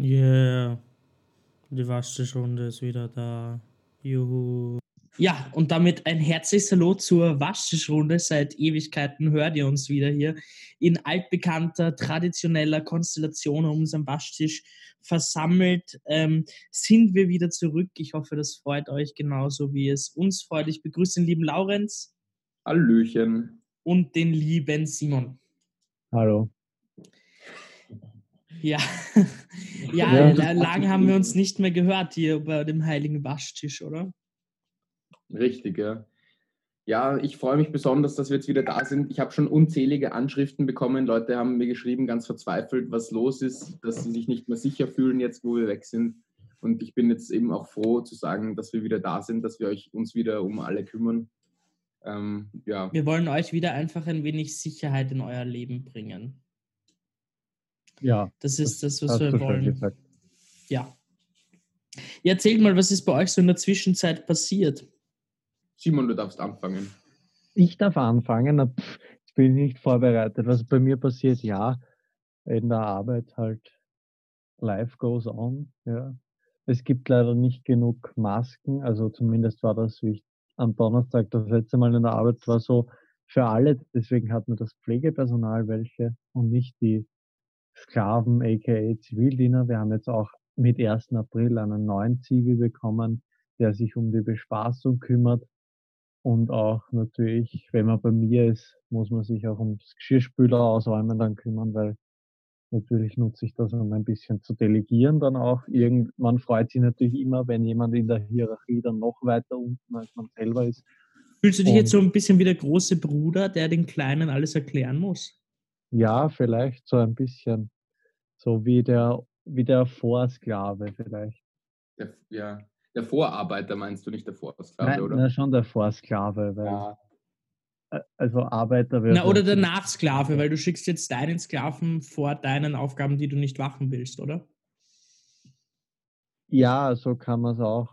Yeah. Die Waschtischrunde ist wieder da. Juhu. Ja, und damit ein herzliches Hallo zur Waschtischrunde. Seit Ewigkeiten hört ihr uns wieder hier in altbekannter, traditioneller Konstellation um unseren Waschtisch versammelt. Ähm, sind wir wieder zurück. Ich hoffe, das freut euch genauso, wie es uns freut. Ich begrüße den lieben Laurenz. Hallöchen. Und den lieben Simon. Hallo. Ja, ja, ja lange haben wir uns nicht mehr gehört hier bei dem heiligen Waschtisch, oder? Richtig, ja. Ja, ich freue mich besonders, dass wir jetzt wieder da sind. Ich habe schon unzählige Anschriften bekommen. Leute haben mir geschrieben, ganz verzweifelt, was los ist, dass sie sich nicht mehr sicher fühlen, jetzt wo wir weg sind. Und ich bin jetzt eben auch froh zu sagen, dass wir wieder da sind, dass wir euch, uns wieder um alle kümmern. Ähm, ja. Wir wollen euch wieder einfach ein wenig Sicherheit in euer Leben bringen. Ja. Das ist das, was wir wollen. Ja. ja. Erzählt mal, was ist bei euch so in der Zwischenzeit passiert? Simon, du darfst anfangen. Ich darf anfangen. Ich bin nicht vorbereitet. Was bei mir passiert, ja, in der Arbeit halt life goes on. Ja. Es gibt leider nicht genug Masken. Also zumindest war das, wie ich am Donnerstag das letzte Mal in der Arbeit war, so für alle. Deswegen hat mir das Pflegepersonal welche und nicht die Sklaven, aka Zivildiener. Wir haben jetzt auch mit 1. April einen neuen Ziegel bekommen, der sich um die Bespaßung kümmert. Und auch natürlich, wenn man bei mir ist, muss man sich auch ums Geschirrspüler ausräumen dann kümmern, weil natürlich nutze ich das, um ein bisschen zu delegieren dann auch. Irgend, man freut sich natürlich immer, wenn jemand in der Hierarchie dann noch weiter unten als man selber ist. Fühlst du dich Und, jetzt so ein bisschen wie der große Bruder, der den Kleinen alles erklären muss? Ja, vielleicht so ein bisschen. So wie der, wie der Vorsklave vielleicht. Der, ja, der Vorarbeiter meinst du nicht der Vorsklave, Nein, oder? Na, schon der Vorsklave, weil. Ja. Also Arbeiter wird. Na, oder der Nachsklave, weil du schickst jetzt deinen Sklaven vor deinen Aufgaben, die du nicht machen willst, oder? Ja, so kann man es auch.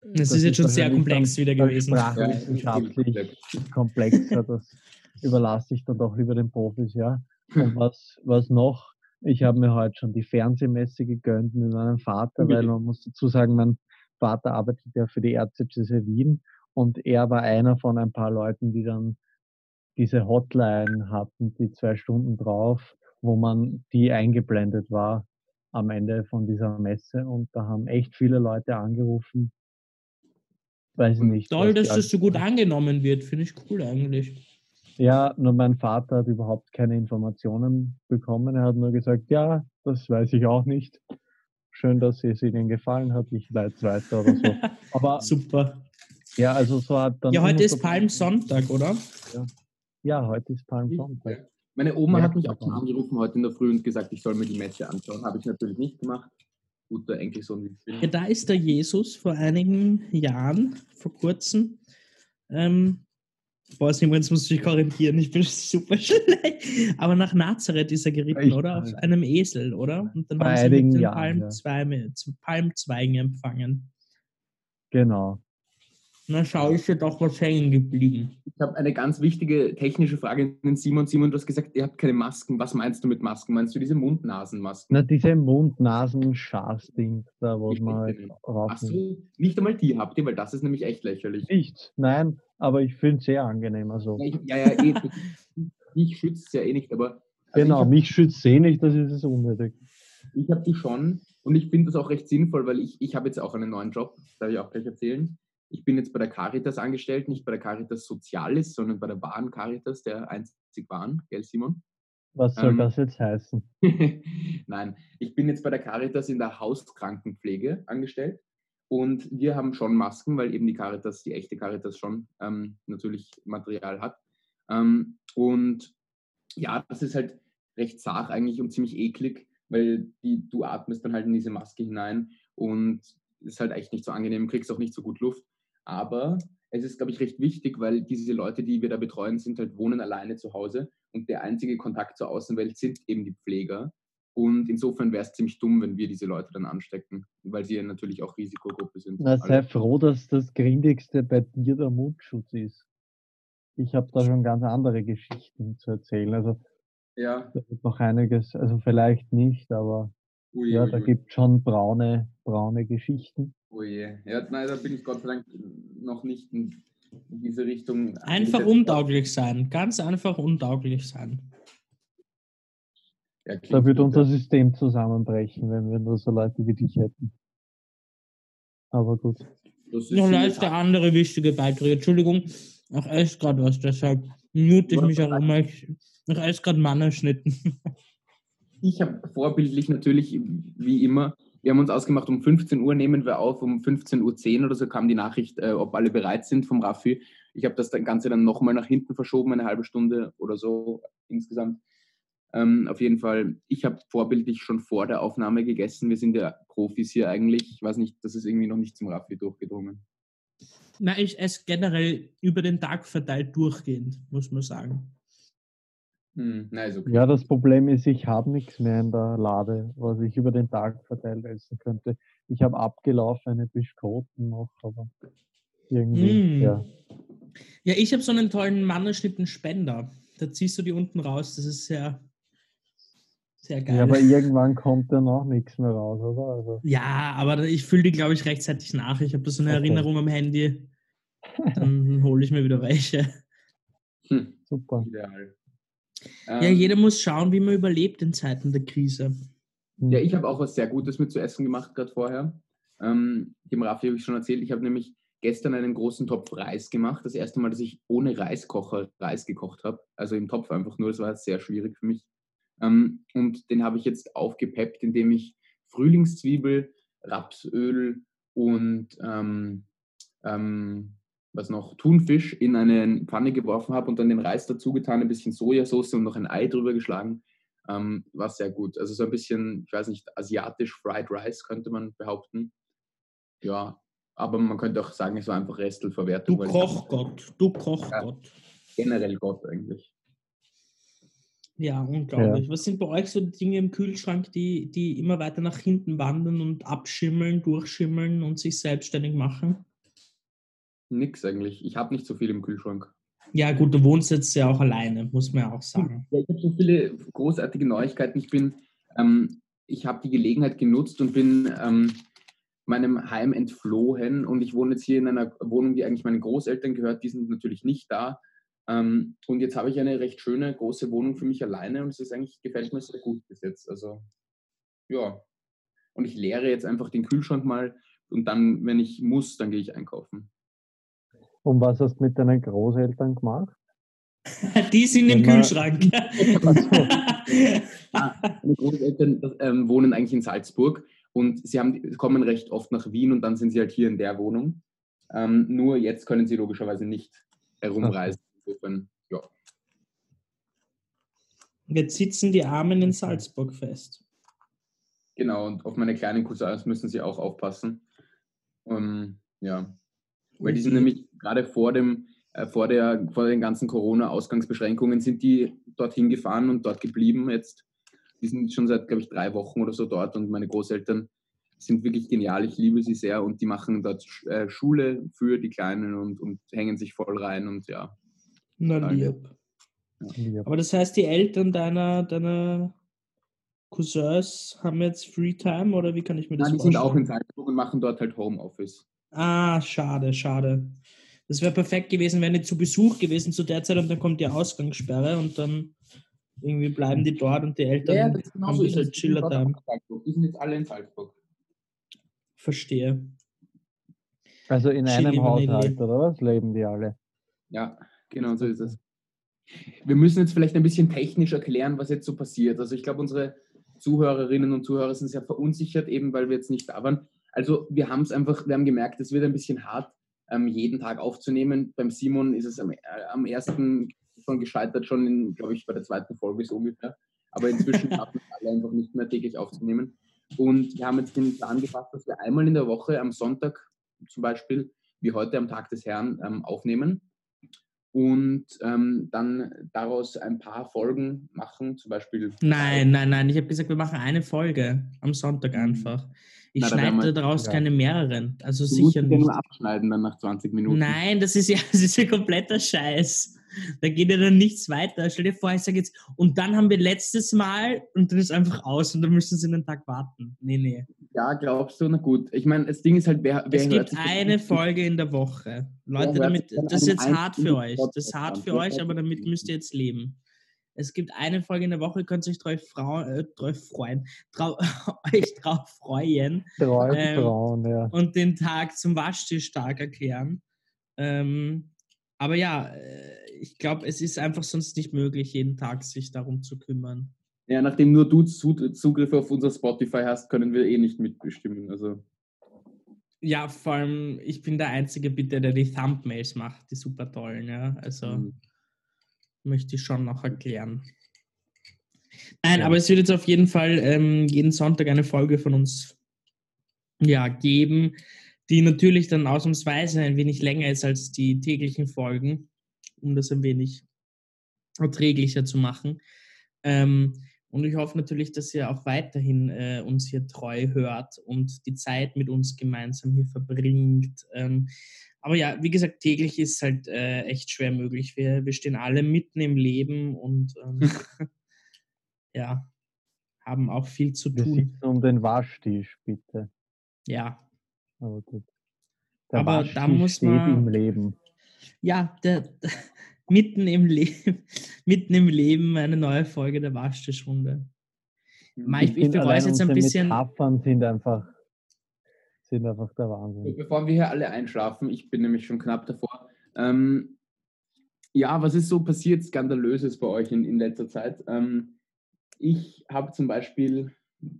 Das, das ist jetzt schon sehr komplex wieder gewesen. Sprachwissenschaftlich ja, komplexer, das überlasse ich dann doch lieber den Profis, ja. Und was, was noch, ich habe mir heute schon die Fernsehmesse gegönnt mit meinem Vater, weil man muss dazu sagen, mein Vater arbeitet ja für die Erzdiözese Wien und er war einer von ein paar Leuten, die dann diese Hotline hatten, die zwei Stunden drauf, wo man die eingeblendet war am Ende von dieser Messe und da haben echt viele Leute angerufen. Weiß nicht. Toll, dass das so gut angenommen wird, finde ich cool eigentlich. Ja, nur mein Vater hat überhaupt keine Informationen bekommen. Er hat nur gesagt, ja, das weiß ich auch nicht. Schön, dass es Ihnen gefallen hat. Ich leite es weiter oder so. Aber super. Ja, also so hat dann. Ja, heute ist Palmsonntag, oder? Ja. ja, heute ist Palmsonntag. Meine Oma ja, hat mich auch schon angerufen heute in der Früh und gesagt, ich soll mir die Messe anschauen. Habe ich natürlich nicht gemacht. Guter Enkelsohn, wie ich bin. Ja, da ist der Jesus vor einigen Jahren, vor kurzem, ähm, Boah, Simon, jetzt musst du dich korrigieren. Ich bin super schlecht. Aber nach Nazareth ist er geritten, ich oder? Auf einem Esel, oder? Und dann haben sie mit den Palmzweigen, Palmzweigen empfangen. Genau. Na schau, ist ja doch was hängen geblieben. Ich habe eine ganz wichtige technische Frage an Simon. Simon, du hast gesagt, ihr habt keine Masken. Was meinst du mit Masken? Meinst du diese Mund-Nasen-Masken? Na, diese Mund-Nasen-Schaf-Ding, da wo man halt Ach so, nicht einmal die habt ihr, weil das ist nämlich echt lächerlich. Nicht, nein, aber ich finde es sehr angenehm. Also. Ja, ich, ja, ja, eh, mich schützt es ja eh nicht, aber. Also genau, hab, mich schützt es eh nicht, das ist es unnötig. Ich habe die schon und ich finde das auch recht sinnvoll, weil ich, ich habe jetzt auch einen neuen Job, darf ich auch gleich erzählen. Ich bin jetzt bei der Caritas angestellt, nicht bei der Caritas Sozialis, sondern bei der wahren Caritas, der einzig wahren, gell Simon? Was soll ähm, das jetzt heißen? Nein, ich bin jetzt bei der Caritas in der Hauskrankenpflege angestellt und wir haben schon Masken, weil eben die Caritas, die echte Caritas schon ähm, natürlich Material hat. Ähm, und ja, das ist halt recht zart eigentlich und ziemlich eklig, weil die, du atmest dann halt in diese Maske hinein und ist halt echt nicht so angenehm, kriegst auch nicht so gut Luft. Aber es ist, glaube ich, recht wichtig, weil diese Leute, die wir da betreuen, sind halt wohnen alleine zu Hause und der einzige Kontakt zur Außenwelt sind eben die Pfleger. Und insofern wäre es ziemlich dumm, wenn wir diese Leute dann anstecken, weil sie ja natürlich auch Risikogruppe sind. Na, sei froh, dass das Grindigste bei dir der Mundschutz ist. Ich habe da schon ganz andere Geschichten zu erzählen. Also ja. da wird noch einiges, also vielleicht nicht, aber Ui, Ja, ui, da gibt es schon braune, braune Geschichten. Oh je. Ja, nein, da bin ich Gott sei Dank noch nicht in, diese Richtung. Einfach untauglich sein. Ganz einfach untauglich sein. Da würde unser System zusammenbrechen, wenn wir nur so Leute wie dich hätten. Aber gut. ja. Das ist Noch in der letzte Tat- andere wichtige Beiträge. Entschuldigung, ich esse gerade was, deshalb mute ich mich auch immer. Ich, ich esse gerade Mannerschnitten. Ich habe vorbildlich natürlich, wie immer, wir haben uns ausgemacht, um 15 Uhr nehmen wir auf, um 15.10 Uhr oder so kam die Nachricht, äh, ob alle bereit sind vom Raffi. Ich habe das Ganze dann nochmal nach hinten verschoben, eine halbe Stunde oder so insgesamt. Ähm, auf jeden Fall, ich habe vorbildlich schon vor der Aufnahme gegessen. Wir sind ja Profis hier eigentlich. Ich weiß nicht, das ist irgendwie noch nicht zum Raffi durchgedrungen. Na, ich esse generell über den Tag verteilt durchgehend, muss man sagen. Hm, na, ist okay. Ja, das Problem ist, ich habe nichts mehr in der Lade, was ich über den Tag verteilt essen könnte. Ich habe abgelaufene Biskoten noch, aber irgendwie, Mm. ja. Ja, ich habe so einen tollen Mannerschnitten-Spender. Da ziehst du die unten raus. Das ist sehr, sehr geil. ja. Aber irgendwann kommt dann auch nichts mehr raus, oder? Also, Ja, aber ich fülle die, glaube ich, rechtzeitig nach. Ich habe da so eine Okay. Erinnerung am Handy. Dann hole ich mir wieder welche. Hm, super. ideal. Ja, Ähm, jeder muss schauen, wie man überlebt in Zeiten der Krise. Ja, ich habe auch was sehr Gutes mit zu essen gemacht, gerade vorher. Ähm, dem Raffi habe ich schon erzählt, ich habe nämlich gestern einen großen Topf Reis gemacht. Das erste Mal, dass ich ohne Reiskocher Reis gekocht habe. Also im Topf einfach nur. Das war sehr schwierig für mich. Ähm, und den habe ich jetzt aufgepeppt, indem ich Frühlingszwiebel, Rapsöl und ähm, ähm, was noch, Thunfisch in eine Pfanne geworfen habe und dann den Reis dazu getan, ein bisschen Sojasauce und noch ein Ei drüber geschlagen. Ähm, war sehr gut. Also so ein bisschen, ich weiß nicht, asiatisch Fried Rice könnte man behaupten. Ja, aber man könnte auch sagen, es war einfach Du Restelverwertung. ich Kochgott, du Kochgott. Generell Gott eigentlich. Ja, unglaublich. Was sind bei euch so Dinge im Kühlschrank, die, die immer weiter nach hinten wandern und abschimmeln, durchschimmeln und sich selbstständig machen? Nix eigentlich. Ich habe nicht so viel im Kühlschrank. Ja, gut, du wohnst jetzt ja auch alleine, muss man ja auch sagen. Ja, ich habe so viele großartige Neuigkeiten. Ich bin, ähm, ich habe die Gelegenheit genutzt und bin ähm, meinem Heim entflohen und ich wohne jetzt hier in einer Wohnung, die eigentlich meinen Großeltern gehört. Die sind natürlich nicht da. Ähm, und jetzt habe ich eine recht schöne große Wohnung für mich alleine und es ist eigentlich gefällt mir sehr gut bis jetzt. Also ja. Und ich leere jetzt einfach den Kühlschrank mal und dann, wenn ich muss, dann gehe ich einkaufen. Und was hast du mit deinen Großeltern gemacht? Die sind im Kühlschrank. Meine Großeltern ähm, wohnen eigentlich in Salzburg und sie haben, kommen recht oft nach Wien und dann sind sie halt hier in der Wohnung. Ähm, nur jetzt können sie logischerweise nicht herumreisen. Insofern, ja. Jetzt sitzen die Armen in Salzburg fest. Genau, und auf meine kleinen Cousins müssen sie auch aufpassen. Ähm, ja. Weil die sind nämlich gerade vor dem, äh, vor, der, vor den ganzen Corona-Ausgangsbeschränkungen sind die dorthin gefahren und dort geblieben jetzt. Die sind schon seit, glaube ich, drei Wochen oder so dort und meine Großeltern sind wirklich genial. Ich liebe sie sehr und die machen dort äh, Schule für die Kleinen und, und hängen sich voll rein und ja. Na lieb. Ja. Aber das heißt, die Eltern deiner, deiner Cousins haben jetzt Free Time oder wie kann ich mir das Nein, die sind auch in vorstellen? Salzburg und machen dort halt Homeoffice. Ah, schade, schade. Das wäre perfekt gewesen, wären die zu Besuch gewesen zu der Zeit und dann kommt die Ausgangssperre und dann irgendwie bleiben die dort und die Eltern haben ein genauso. bisschen sind Chiller Salzburg. Die sind jetzt alle in Salzburg. Verstehe. Also in Chili einem. Haushalt, oder was? Leben die alle? Ja, genau so ist es. Wir müssen jetzt vielleicht ein bisschen technisch erklären, was jetzt so passiert. Also ich glaube, unsere Zuhörerinnen und Zuhörer sind sehr verunsichert, eben weil wir jetzt nicht da waren. Also wir haben es einfach, wir haben gemerkt, es wird ein bisschen hart, ähm, jeden Tag aufzunehmen. Beim Simon ist es am, äh, am ersten schon gescheitert, schon, glaube ich, bei der zweiten Folge so ungefähr. Aber inzwischen schaffen es alle einfach nicht mehr täglich aufzunehmen. Und wir haben jetzt den Plan gefasst, dass wir einmal in der Woche am Sonntag zum Beispiel, wie heute am Tag des Herrn, ähm, aufnehmen und ähm, dann daraus ein paar Folgen machen, zum Beispiel. Nein, nein, nein. Ich habe gesagt, wir machen eine Folge am Sonntag einfach. Ich Na, schneide daraus keine mehreren. Also Du musst sicher ja nicht. nur abschneiden dann nach 20 Minuten. Nein, das ist ja, das ist ja kompletter Scheiß. Da geht ja dann nichts weiter. Stell dir vor, ich sage jetzt, und dann haben wir letztes Mal und dann ist einfach aus und dann müssen sie einen Tag warten. Nee, nee. Ja, glaubst du? Na gut. Ich meine, das Ding ist halt, wer, wer Es gibt eine Folge in der Woche. Leute, damit, das ist jetzt hart für euch. Das ist hart für euch, aber damit müsst ihr jetzt leben. Es gibt eine Folge in der Woche, ihr könnt euch drauf, frau, äh, drauf freuen, trau, euch drauf freuen. Drei Ähm, Frauen, ja. und den Tag zum Waschtischtag erklären. Ähm, aber ja, äh, ich glaube, es ist einfach sonst nicht möglich, jeden Tag sich darum zu kümmern. Ja, nachdem nur du Zu- Zugriff auf unser Spotify hast, können wir eh nicht mitbestimmen. Also, Ja, vor allem, ich bin der einzige bitte, der die Thumbnails macht, die super tollen, ja. Also Mhm. möchte ich schon noch erklären. Nein, Ja. aber es wird jetzt auf jeden Fall ähm, jeden Sonntag eine Folge von uns ja, geben, die natürlich dann ausnahmsweise ein wenig länger ist als die täglichen Folgen, um das ein wenig erträglicher zu machen. Ähm, und ich hoffe natürlich, dass ihr auch weiterhin äh, uns hier treu hört und die Zeit mit uns gemeinsam hier verbringt. Ähm, aber ja, wie gesagt, täglich ist halt äh, echt schwer möglich. Wir, wir stehen alle mitten im Leben und ähm, ja, haben auch viel zu Wir tun. sitzen um den Waschtisch, bitte. Ja, Aber gut. Der Aber da muss steht man- im Leben. ja, der, mitten im Leben, mitten im Leben eine neue Folge der Waschtischrunde. Mei, Ich- find, bereue es jetzt ein bisschen- Metaphern sind einfach, sind einfach der Wahnsinn. Bevor wir hier alle einschlafen, ich bin nämlich schon knapp davor. Ähm, ja, was ist so passiert Skandalöses bei euch in, in letzter Zeit? Ähm, ich habe zum Beispiel,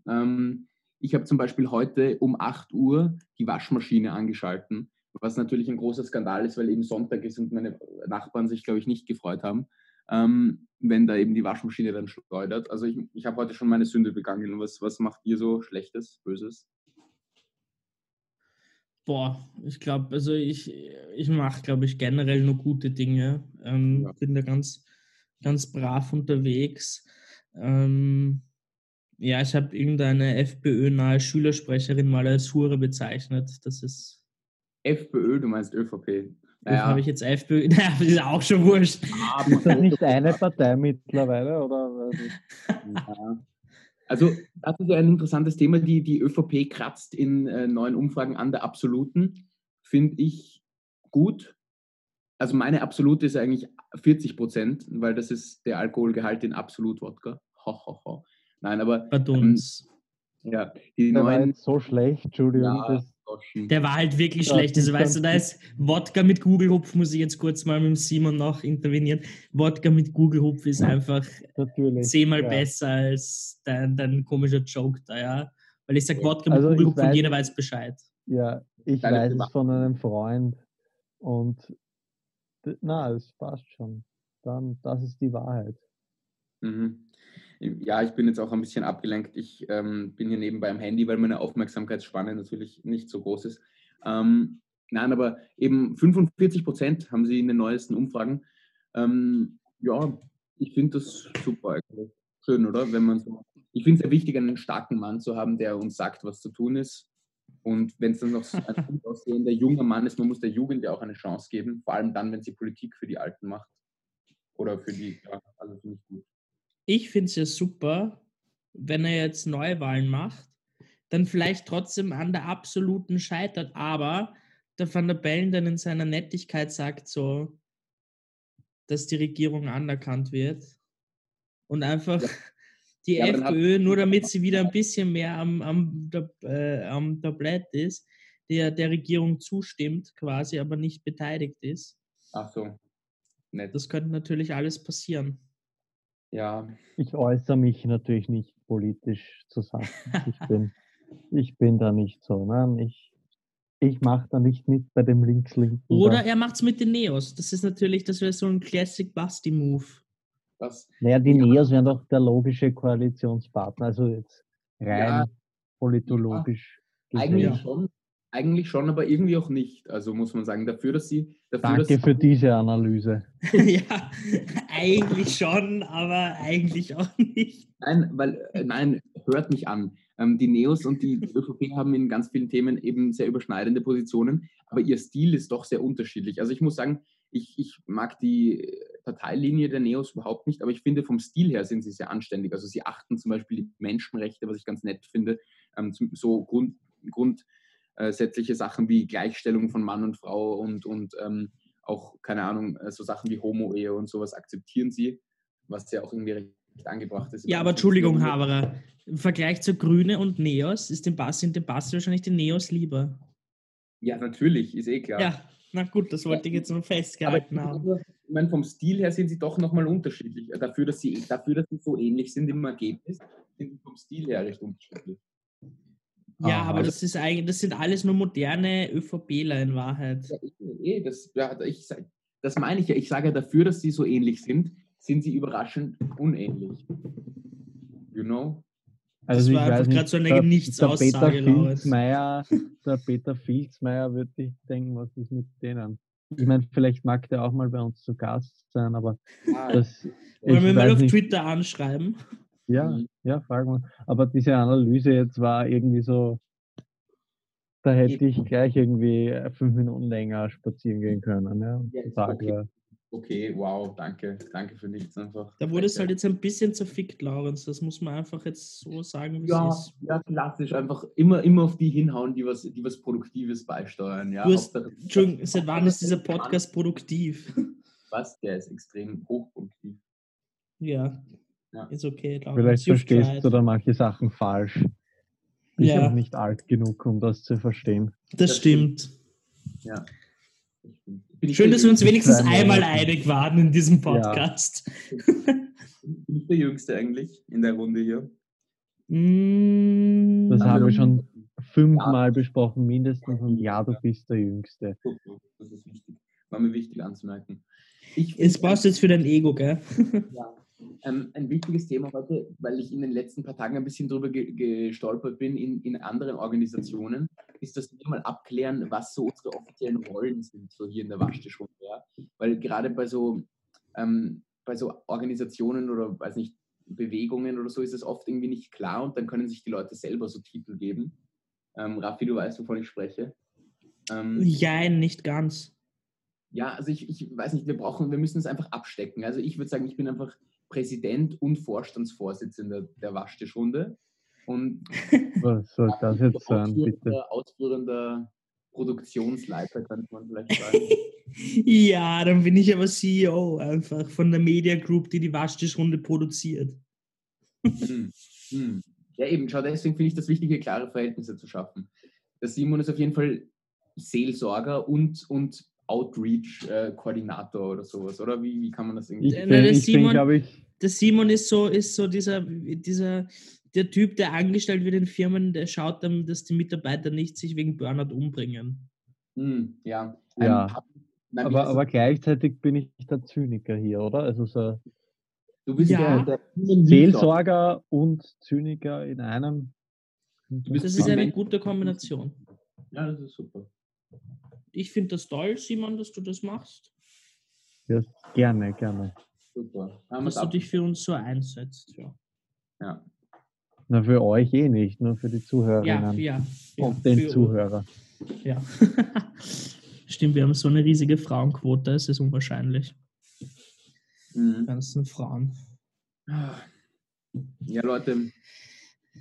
ähm, ich habe zum Beispiel heute um 8 Uhr die Waschmaschine angeschalten, was natürlich ein großer Skandal ist, weil eben Sonntag ist und meine Nachbarn sich, glaube ich, nicht gefreut haben, ähm, wenn da eben die Waschmaschine dann schleudert. Also ich, ich habe heute schon meine Sünde begangen. Was, was macht ihr so Schlechtes, Böses? Boah, ich glaube, also ich, ich mache, glaube ich, generell nur gute Dinge. Ähm, Ja. Bin da ganz, ganz brav unterwegs. Ähm, ja, ich habe irgendeine FPÖ-nahe Schülersprecherin mal als Hure bezeichnet. Das ist, FPÖ, du meinst ÖVP. das habe ich jetzt FPÖ, naja, das ist auch schon wurscht. Ist das nicht eine Partei mittlerweile? Oder? Ja. Also, das ist ja ein interessantes Thema. Die, die ÖVP kratzt in äh, neuen Umfragen an der absoluten. Finde ich gut. Also, meine absolute ist eigentlich 40 Prozent, weil das ist der Alkoholgehalt in Absolut-Wodka. Ho, ho, ho. Nein, aber Badums. ja, die Der war neuen. jetzt so schlecht, Entschuldigung. Ja. Der war halt wirklich Ja, schlecht. Also, weißt du, da ist Wodka mit Gugelhupf, muss ich jetzt kurz mal mit dem Simon noch intervenieren. Wodka mit Gugelhupf ist einfach natürlich. zehnmal ja. besser als dein, dein komischer Joke da, ja. Weil ich sag Wodka mit Also Gugelhupf und weiß- jeder weiß Bescheid. Ja, ich Deine weiß es von einem Freund und na, es passt schon. Dann, das ist die Wahrheit. Mhm. Ja, ich bin jetzt auch ein bisschen abgelenkt. Ich ähm, bin hier nebenbei am Handy, weil meine Aufmerksamkeitsspanne natürlich nicht so groß ist. Ähm, nein, aber eben 45 Prozent haben sie in den neuesten Umfragen. Ähm, ja, ich finde das super. Schön, oder? Wenn man so. Ich finde es sehr wichtig, einen starken Mann zu haben, der uns sagt, was zu tun ist. Und wenn es dann noch so ein gut aussehender junger Mann ist, man muss der Jugend ja auch eine Chance geben, vor allem dann, wenn sie Politik für die Alten macht. Oder für die, ja, also finde ich gut. Ich finde es ja super, wenn er jetzt Neuwahlen macht, dann vielleicht trotzdem an der absoluten scheitert, aber der Van der Bellen dann in seiner Nettigkeit sagt so, dass die Regierung anerkannt wird und einfach Ja. die Ja, FPÖ, nur damit sie wieder ein bisschen mehr am, am, äh, am Tablett ist, der, der Regierung zustimmt quasi, aber nicht beteiligt ist. Ach so, nett. Das könnte natürlich alles passieren. Ja, Ich äußere mich natürlich nicht politisch zu Sachen. Ich bin, ich bin da nicht so. Nein, ich, ich mache da nicht mit bei dem links-linken. Oder da. er macht es mit den Neos. Das ist natürlich, das wäre so ein Classic Basti-Move. das, Naja, die Ja. Neos wären doch der logische Koalitionspartner. Also jetzt rein Ja. politologisch. eigentlich gesehen. schon, eigentlich schon, aber irgendwie auch nicht. Also muss man sagen, dafür, dass sie, dafür, dass Danke sie, für diese Analyse. ja, eigentlich schon, aber eigentlich auch nicht. nein, weil, äh, nein, hört mich an. Ähm, die Neos und die ÖVP haben in ganz vielen Themen eben sehr überschneidende Positionen, aber ihr Stil ist doch sehr unterschiedlich. Also ich muss sagen, ich, ich mag die Parteilinie der Neos überhaupt nicht, aber ich finde, vom Stil her sind sie sehr anständig. Also sie achten zum Beispiel die Menschenrechte, was ich ganz nett finde, ähm, so Grund, grundsätzliche Sachen wie Gleichstellung von Mann und Frau und, und ähm, auch, keine Ahnung, äh, so Sachen wie Homo-Ehe und sowas akzeptieren sie, was ja auch irgendwie recht angebracht ist. Ja, aber Entschuldigung, Haberer, im Vergleich zu Grüne und Neos ist dem Bass, sind dem Bass wahrscheinlich die Neos lieber. Ja, natürlich, ist eh klar. Ja, na gut, das wollte ich jetzt nur festgehalten aber, haben. Ich meine, vom Stil her sind sie doch nochmal unterschiedlich. Dafür dass, sie, dafür, dass sie so ähnlich sind im Ergebnis, sind sie vom Stil her recht unterschiedlich. Ja, ah, aber das ist eigentlich, das sind alles nur moderne ÖVPler in Wahrheit. Ja, das, ja, ich, das meine ich ja. Ich sage ja dafür, dass sie so ähnlich sind, sind sie überraschend unähnlich. You know? Also das war einfach gerade so eine der, Nichtsaussage. Der Filzmeier, der Peter Filzmeier würde ich denken, was ist mit denen? Ich meine, vielleicht mag der auch mal bei uns zu Gast sein, aber ah, das. Wollen wir mal auf nicht. Twitter anschreiben? Ja, mhm. ja, fragen wir. Aber diese Analyse jetzt war irgendwie so, da hätte ich gleich irgendwie fünf Minuten länger spazieren gehen können. Ja, ja okay. okay. wow, danke. Danke für nichts einfach. Da wurde es halt jetzt ein bisschen zerfickt, Laurens. Das muss man einfach jetzt so sagen, wie ja, es ist. Ja, klassisch. Einfach immer, immer auf die hinhauen, die was, die was Produktives beisteuern. Ja, hast, Entschuldigung, seit wann ist dieser Podcast produktiv? Was? Der ist extrem hochproduktiv. Ja, ja. Ist okay. Vielleicht verstehst Zeit. du da manche Sachen falsch. Ich ja. bin nicht alt genug, um das zu verstehen. Das, das stimmt. Ja. Schön, dass wir uns wenigstens einmal einig waren in diesem Podcast. Ja. Bin ich der Jüngste eigentlich in der Runde hier? Mm, das haben wir schon fünfmal ja. besprochen, mindestens. Und ja, du bist der Jüngste. Das ist wichtig. War mir wichtig anzumerken. Ich es brauchst du jetzt für dein Ego, gell? Ja, ähm, ein wichtiges Thema heute, weil ich in den letzten paar Tagen ein bisschen drüber ge gestolpert bin in, in anderen Organisationen, ist, dass wir mal abklären, was so unsere offiziellen Rollen sind, so hier in der Waschtischrunde. Ja? Weil gerade bei so, ähm, bei so Organisationen oder, weiß nicht, Bewegungen oder so ist es oft irgendwie nicht klar und dann können sich die Leute selber so Titel geben. Ähm, Raffi, du weißt, wovon ich spreche. Ähm, ja, nicht ganz. Ja, also ich, ich weiß nicht, wir brauchen, wir müssen es einfach abstecken. Also ich würde sagen, ich bin einfach Präsident und Vorstandsvorsitzender der Waschtischrunde. Und was soll das jetzt sein, bitte? Ausführender Produktionsleiter, könnte man vielleicht sagen. ja, dann bin ich aber CEO einfach von der Media Group, die die Waschtischrunde produziert. hm. Hm. Ja, eben, schau, deswegen finde ich das wichtig, klare Verhältnisse zu schaffen. Der Simon ist auf jeden Fall Seelsorger und, und Outreach-Koordinator äh, oder sowas, oder? Wie, wie kann man das irgendwie? Ich bin, der, Simon, bin, ich, der Simon ist so, ist so dieser, dieser, der Typ, der angestellt wird in Firmen, der schaut dann, dass die Mitarbeiter nicht sich wegen Burnout umbringen. Hm, ja. ja. Nein, aber, aber gleichzeitig bin ich der Zyniker hier, oder? Also so du bist ja. der, der Seelsorger und Zyniker in einem. Das ist eine gute Kombination. Ja, das ist super ich finde das toll, Simon, dass du das machst. Ja, gerne, gerne. Super. Dass du dich für uns so einsetzt. Ja. ja. Na, für euch eh nicht, nur für die Zuhörerinnen. Ja, ja, ja und den Zuhörer. Ja. Stimmt, wir haben so eine riesige Frauenquote, es ist unwahrscheinlich. Mhm. Ganzen Frauen. Ja, Leute,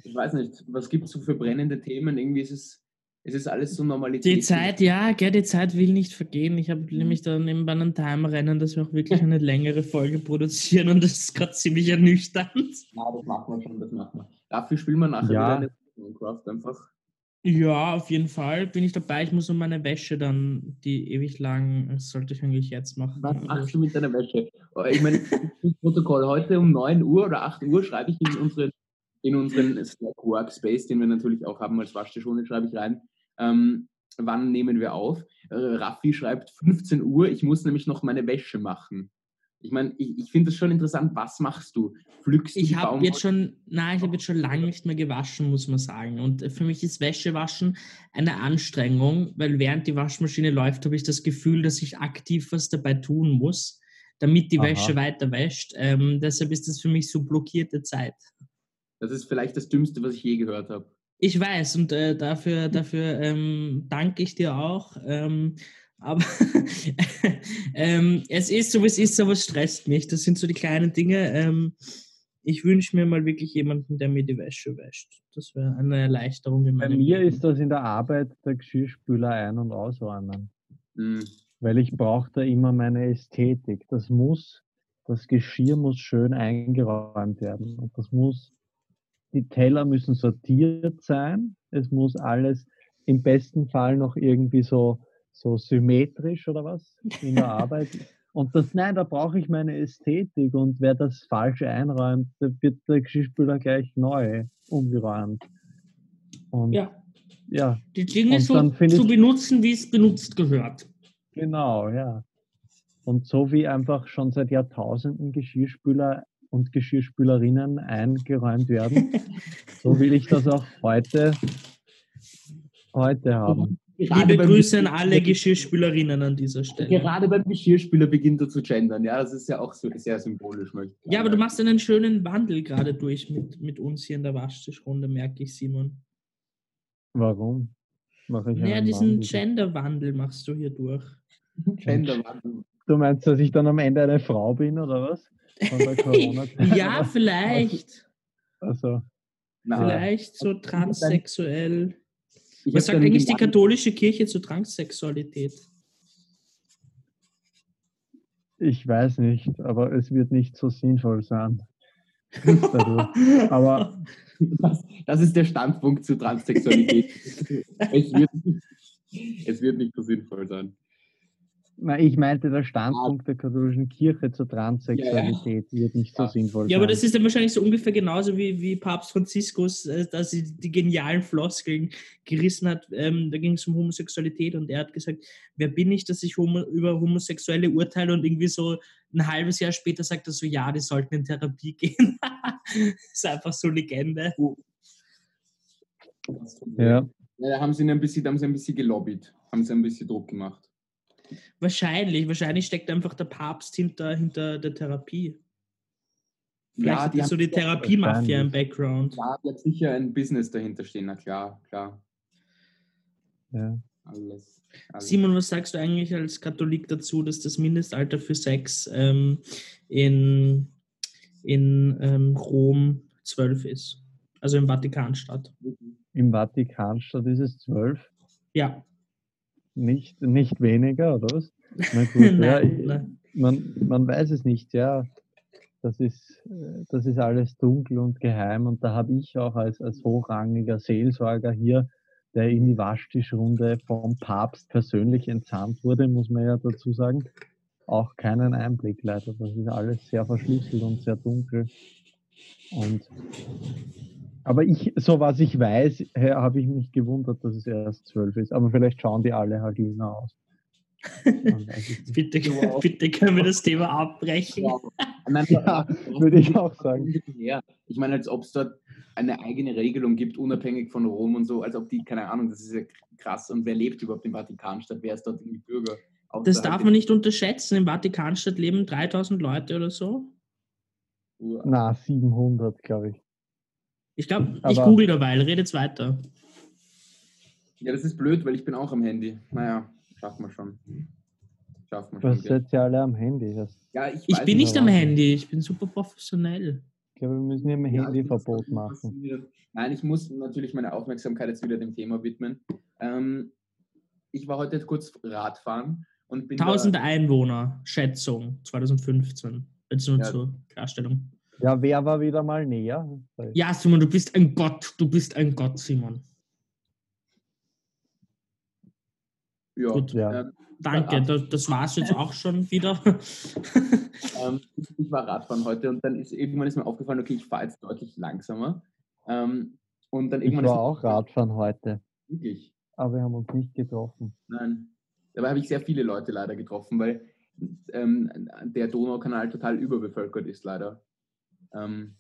ich weiß nicht, was gibt es so für brennende Themen? Irgendwie ist es es ist alles so Normalität. Die Zeit, ja, gell, die Zeit will nicht vergehen. Ich habe mhm. nämlich da nebenbei einen Timer rennen, dass wir auch wirklich eine längere Folge produzieren und das ist gerade ziemlich ernüchternd. Ja, das machen wir schon, das machen wir. Dafür spielen wir nachher ja. wieder eine Minecraft einfach. Ja, auf jeden Fall bin ich dabei. Ich muss um meine Wäsche dann, die ewig lang, das sollte ich eigentlich jetzt machen. Was machst du mit deiner Wäsche? Ich meine, das Protokoll heute um 9 Uhr oder 8 Uhr schreibe ich in unseren in unseren Slack Workspace, den wir natürlich auch haben als Waschstation, schreibe ich rein, ähm, wann nehmen wir auf? Äh, Raffi schreibt 15 Uhr, ich muss nämlich noch meine Wäsche machen. Ich meine, ich, ich finde es schon interessant, was machst du? Pflückst ich habe jetzt schon, nein, ich habe jetzt schon lange nicht mehr gewaschen, muss man sagen. Und für mich ist Wäschewaschen eine Anstrengung, weil während die Waschmaschine läuft, habe ich das Gefühl, dass ich aktiv was dabei tun muss, damit die Aha. Wäsche weiter wäscht. Ähm, deshalb ist das für mich so blockierte Zeit. Das ist vielleicht das Dümmste, was ich je gehört habe. Ich weiß und äh, dafür, dafür ähm, danke ich dir auch. Ähm, aber ähm, es ist so, wie es ist, aber es stresst mich. Das sind so die kleinen Dinge. Ähm, ich wünsche mir mal wirklich jemanden, der mir die Wäsche wäscht. Das wäre eine Erleichterung in Bei mir Leben. ist das in der Arbeit der Geschirrspüler ein- und ausräumen. Hm. Weil ich brauche da immer meine Ästhetik. Das muss, das Geschirr muss schön eingeräumt werden. Und das muss, die Teller müssen sortiert sein. Es muss alles im besten Fall noch irgendwie so, so symmetrisch oder was in der Arbeit. Und das, nein, da brauche ich meine Ästhetik. Und wer das falsch einräumt, da wird der Geschirrspüler gleich neu umgeräumt. Und ja, Ja, die Dinge Und so zu benutzen, wie es benutzt gehört. Genau, ja. Und so wie einfach schon seit Jahrtausenden Geschirrspüler und Geschirrspülerinnen eingeräumt werden, so will ich das auch heute, heute haben. Liebe beim Grüße an alle Geschirrspülerinnen an dieser Stelle. Gerade beim Geschirrspüler beginnt er zu gendern. Ja, das ist ja auch so sehr symbolisch. möchte ich Ja, aber du machst einen schönen Wandel gerade durch mit, mit uns hier in der Waschtischrunde, merke ich, Simon. Warum? Mache ich Naja, einen diesen Wandel? Gender-Wandel machst du hier durch. Genderwandel. Du meinst, dass ich dann am Ende eine Frau bin oder was? Ja, vielleicht. Also, Nein. Vielleicht so transsexuell. Ich Was sagt eigentlich die katholische Kirche zur Transsexualität? ich weiß nicht, aber es wird nicht so sinnvoll sein. Aber Das, das ist der Standpunkt zu Transsexualität. es, wird, es wird nicht so sinnvoll sein. Ich meinte, der Standpunkt der katholischen Kirche zur Transsexualität wird nicht so Ja. sinnvoll Ja, aber sein. das ist dann wahrscheinlich so ungefähr genauso wie, wie Papst Franziskus, äh, dass sie die genialen Floskeln gerissen hat. Ähm, da ging es um Homosexualität und er hat gesagt, wer bin ich, dass ich homo über Homosexuelle urteile und irgendwie so ein halbes Jahr später sagt er so, ja, die sollten in Therapie gehen. ist einfach so Legende. ja. Ja, da haben sie ein bisschen, da haben sie ein bisschen gelobbyt, haben sie ein bisschen Druck gemacht. Wahrscheinlich, wahrscheinlich steckt einfach der Papst hinter, hinter der Therapie. Vielleicht Ja, hat die er so die Therapiemafia im. Background. Ja, wird sicher ein Business dahinter stehen, na klar, klar. Ja. Alles. alles. Simon, was sagst du eigentlich als Katholik dazu, dass das Mindestalter für Sex ähm, in, in ähm, Rom 12 ist? Also im Vatikanstadt. Im Vatikanstadt ist es zwölf, Ja. Nicht, nicht weniger, oder was? Na gut, nein, ja, man, man weiß es nicht, ja. Das ist, das ist alles dunkel und geheim und da habe ich auch als, als hochrangiger Seelsorger hier, der in die Waschtischrunde vom Papst persönlich entsandt wurde, muss man ja dazu sagen, auch keinen Einblick leider. Das ist alles sehr verschlüsselt und sehr dunkel. Und aber ich, so was ich weiß, habe ich mich gewundert, dass es erst zwölf ist. Aber vielleicht schauen die alle halt jünger aus. Bitte, Wow. bitte können wir das Thema abbrechen. Ja, nein, Ja, würde ich auch sagen. Ja, ich meine, als ob es dort eine eigene Regelung gibt, unabhängig von Rom und so, als ob die, keine Ahnung, das ist ja krass. Und wer lebt überhaupt im Vatikanstadt? Wer ist dort irgendwie Bürger? Das Außerhalb darf man nicht unterschätzen. Im Vatikanstadt leben 3000 Leute oder so. Na, 700, glaube ich. Ich glaube, ich Aber- google derweil, redet weiter. Ja, das ist blöd, weil ich bin auch am Handy. Naja, schaffen wir schon. Schaffen wir Was schon. gell. seid ihr alle am Handy? Das, Ja, ich Ich bin nicht am. Handy, ich bin super professionell. ich glaube, wir müssen hier ein Ja, Handyverbot machen. Nein, ich muss natürlich meine Aufmerksamkeit jetzt wieder dem Thema widmen. Ähm, ich war heute kurz Radfahren und bin 1000 da, Einwohner, Schätzung 2015. Jetzt nur Ja. zur Klarstellung. Ja, wer war wieder mal näher? Ja, Simon, du bist ein Gott. Du bist ein Gott, Simon. ja, Gut. Ja. ähm, Danke, Ja. das, das war's jetzt auch schon wieder. ähm, ich, ich war Radfahren heute und dann ist irgendwann ist mir aufgefallen, okay, ich fahre jetzt deutlich langsamer. Ähm, und dann Ich irgendwann war ist auch Radfahren heute, Wirklich. aber wir haben uns nicht getroffen. Nein. Dabei habe ich sehr viele Leute leider getroffen, weil ähm, der Donaukanal total überbevölkert ist, leider. Ähm,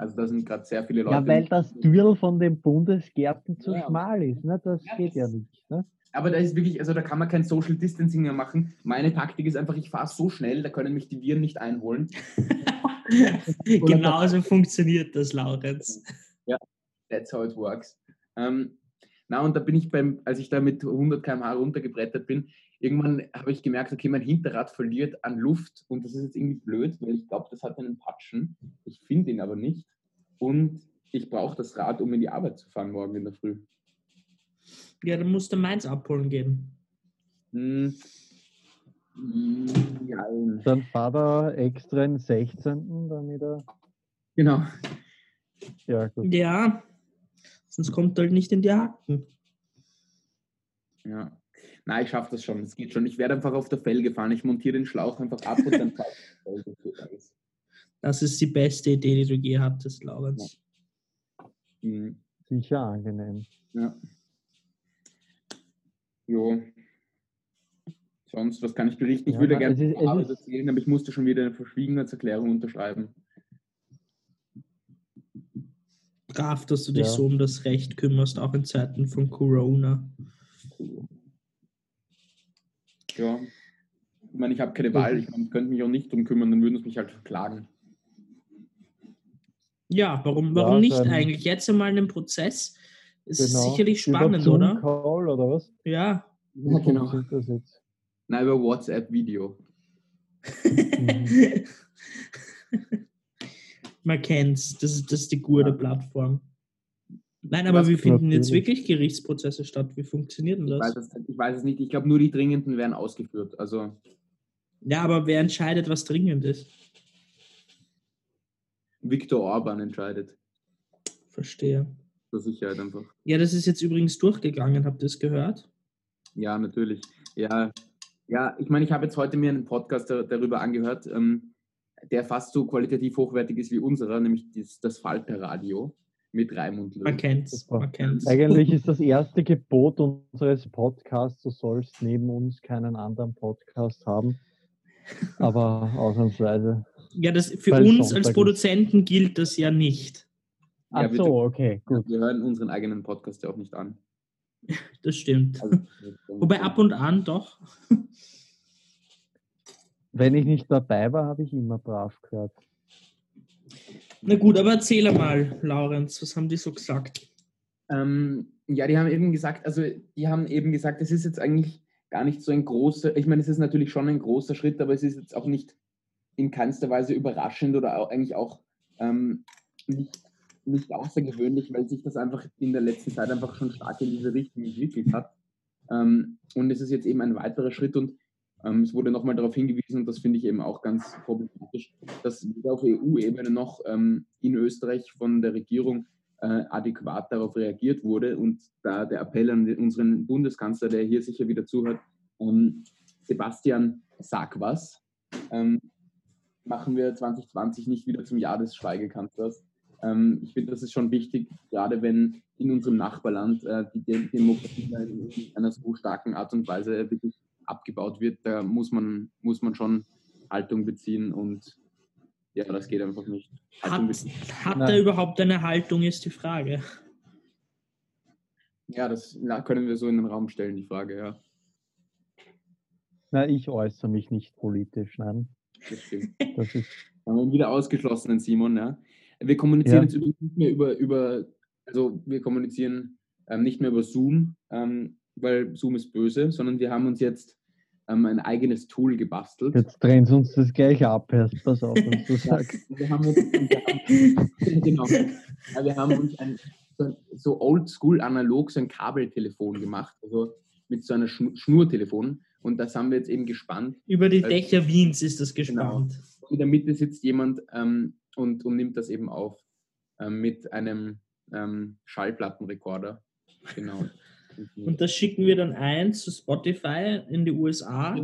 Also da sind gerade sehr viele Leute. Ja, weil das Türl von den Bundesgärten zu Ja. schmal ist. Ne? Das Ja, geht ja das- nicht. Ne? Aber da ist wirklich, also da kann man kein Social Distancing mehr machen. Meine Taktik ist einfach, ich fahre so schnell, da können mich die Viren nicht einholen. Genauso funktioniert das, Laurenz. That's how it works. Ähm, na, und da bin ich beim, als ich da mit 100 km/h runtergebrettert bin, irgendwann habe ich gemerkt, okay, mein Hinterrad verliert an Luft und das ist jetzt irgendwie blöd, weil ich glaube, das hat einen Patschen. Ich finde ihn aber nicht und ich brauche das Rad, um in die Arbeit zu fahren morgen in der Früh. Ja, dann musst du meins abholen gehen. Hm. Ja, Dann fahr da extra den 16. damit er. genau. Ja, gut. Ja, sonst kommt halt nicht in die Haken. Ja. Nein, ich schaffe das schon. Es geht schon. Ich werde einfach auf der Felge fahren. Ich montiere den Schlauch einfach ab und dann fahre ich auf der Felge. Das geht alles. Das ist die beste Idee, die du je hattest, Laurenz. Hm. Sicher angenehm. Ja. Jo. Sonst, was kann ich berichten? Ich Ja, würde na, gerne es ist- es Arbeit erzählen, aber ich musste schon wieder eine Verschwiegenheitserklärung unterschreiben. Brav, dass du dich Ja. so um das Recht kümmerst, auch in Zeiten von Corona. Ja. Ich meine, ich habe keine Wahl. Ich meine, ich könnte mich auch nicht drum kümmern, dann würden sie mich halt verklagen. Ja, warum, warum Ja, nicht eigentlich? Jetzt einmal einen Prozess. Es ist Genau. sicherlich Über spannend, Zoom oder? Call oder was? Ja. Wie Ja, genau. das jetzt? Nein, über WhatsApp-Video. Man kennt's. Das ist, das ist die gute Ja. Plattform. Nein, aber wie finden jetzt wirklich Gerichtsprozesse statt? Wie funktioniert denn Ich weiß, das? es, ich weiß es nicht. Ich glaube, nur die dringenden werden ausgeführt. Also, Ja, aber wer entscheidet, was dringend ist? Viktor Orban entscheidet. Verstehe. Zur Sicherheit einfach. Ja, das ist jetzt übrigens durchgegangen, habt ihr es gehört? Ja, natürlich. Ja, ja ich meine, ich habe jetzt heute mir einen Podcast da- darüber angehört, ähm, der fast so qualitativ hochwertig ist wie unserer, nämlich das, das Falter-Radio mit Raimund Löw. Man kennt's. Super. Man kennt's. Eigentlich ist das erste Gebot unseres Podcasts, du sollst neben uns keinen anderen Podcast haben. Aber ausnahmsweise. Ja, das, für Weil uns Sonntag als ist. Produzenten gilt das ja nicht. Ja, Ach bitte. so, okay, gut. Wir hören unseren eigenen Podcast ja auch nicht an. Das stimmt. Also, Wobei ab und an doch. Wenn ich nicht dabei war, habe ich immer brav gehört. Na gut, aber erzähl mal, Laurenz, was haben die so gesagt? Ähm, ja, die haben eben gesagt, also die haben eben gesagt, es ist jetzt eigentlich gar nicht so ein großer, ich meine, es ist natürlich schon ein großer Schritt, aber es ist jetzt auch nicht in keinster Weise überraschend oder auch, eigentlich auch ähm, nicht, nicht außergewöhnlich, weil sich das einfach in der letzten Zeit einfach schon stark in diese Richtung entwickelt hat. Ähm, und es ist jetzt eben ein weiterer Schritt und ähm, es wurde nochmal darauf hingewiesen, und das finde ich eben auch ganz problematisch, dass weder auf EU-Ebene noch ähm, in Österreich von der Regierung äh, adäquat darauf reagiert wurde. Und da der Appell an unseren Bundeskanzler, der hier sicher wieder zuhört, ähm, Sebastian, sag was, ähm, machen wir 2020 nicht wieder zum Jahr des Schweigekanzlers. Ähm, ich finde, das ist schon wichtig, gerade wenn in unserem Nachbarland äh, die De Demokratie in einer so starken Art und Weise wirklich abgebaut wird, da muss man, muss man schon Haltung beziehen und ja, das geht einfach nicht. Haltung Hat, hat Nein. er überhaupt eine Haltung, ist die Frage. Ja, das na, können wir so in den Raum stellen, die Frage, ja. Na, ich äußere mich nicht politisch, nein. Das stimmt. Das ist, Haben wir wieder ausgeschlossen, Simon, ja. Wir kommunizieren Ja. jetzt übrigens nicht mehr über, über also wir kommunizieren ähm, nicht mehr über Zoom, ähm, weil Zoom ist böse, sondern wir haben uns jetzt ähm, ein eigenes Tool gebastelt. jetzt drehen sie uns das gleich ab, erst pass auf, was du sagst. Wir haben uns, wir haben, genau, ja, wir haben uns ein, so, so oldschool analog so ein Kabeltelefon gemacht, also mit so einer Schnu Schnurtelefon. Und das haben wir jetzt eben gespannt. Über die Äh, Dächer Wiens ist das gespannt. In der Mitte sitzt jemand ähm, und, und nimmt das eben auf ähm, mit einem ähm, Schallplattenrekorder. Genau. Und das schicken wir dann ein zu Spotify in die USA.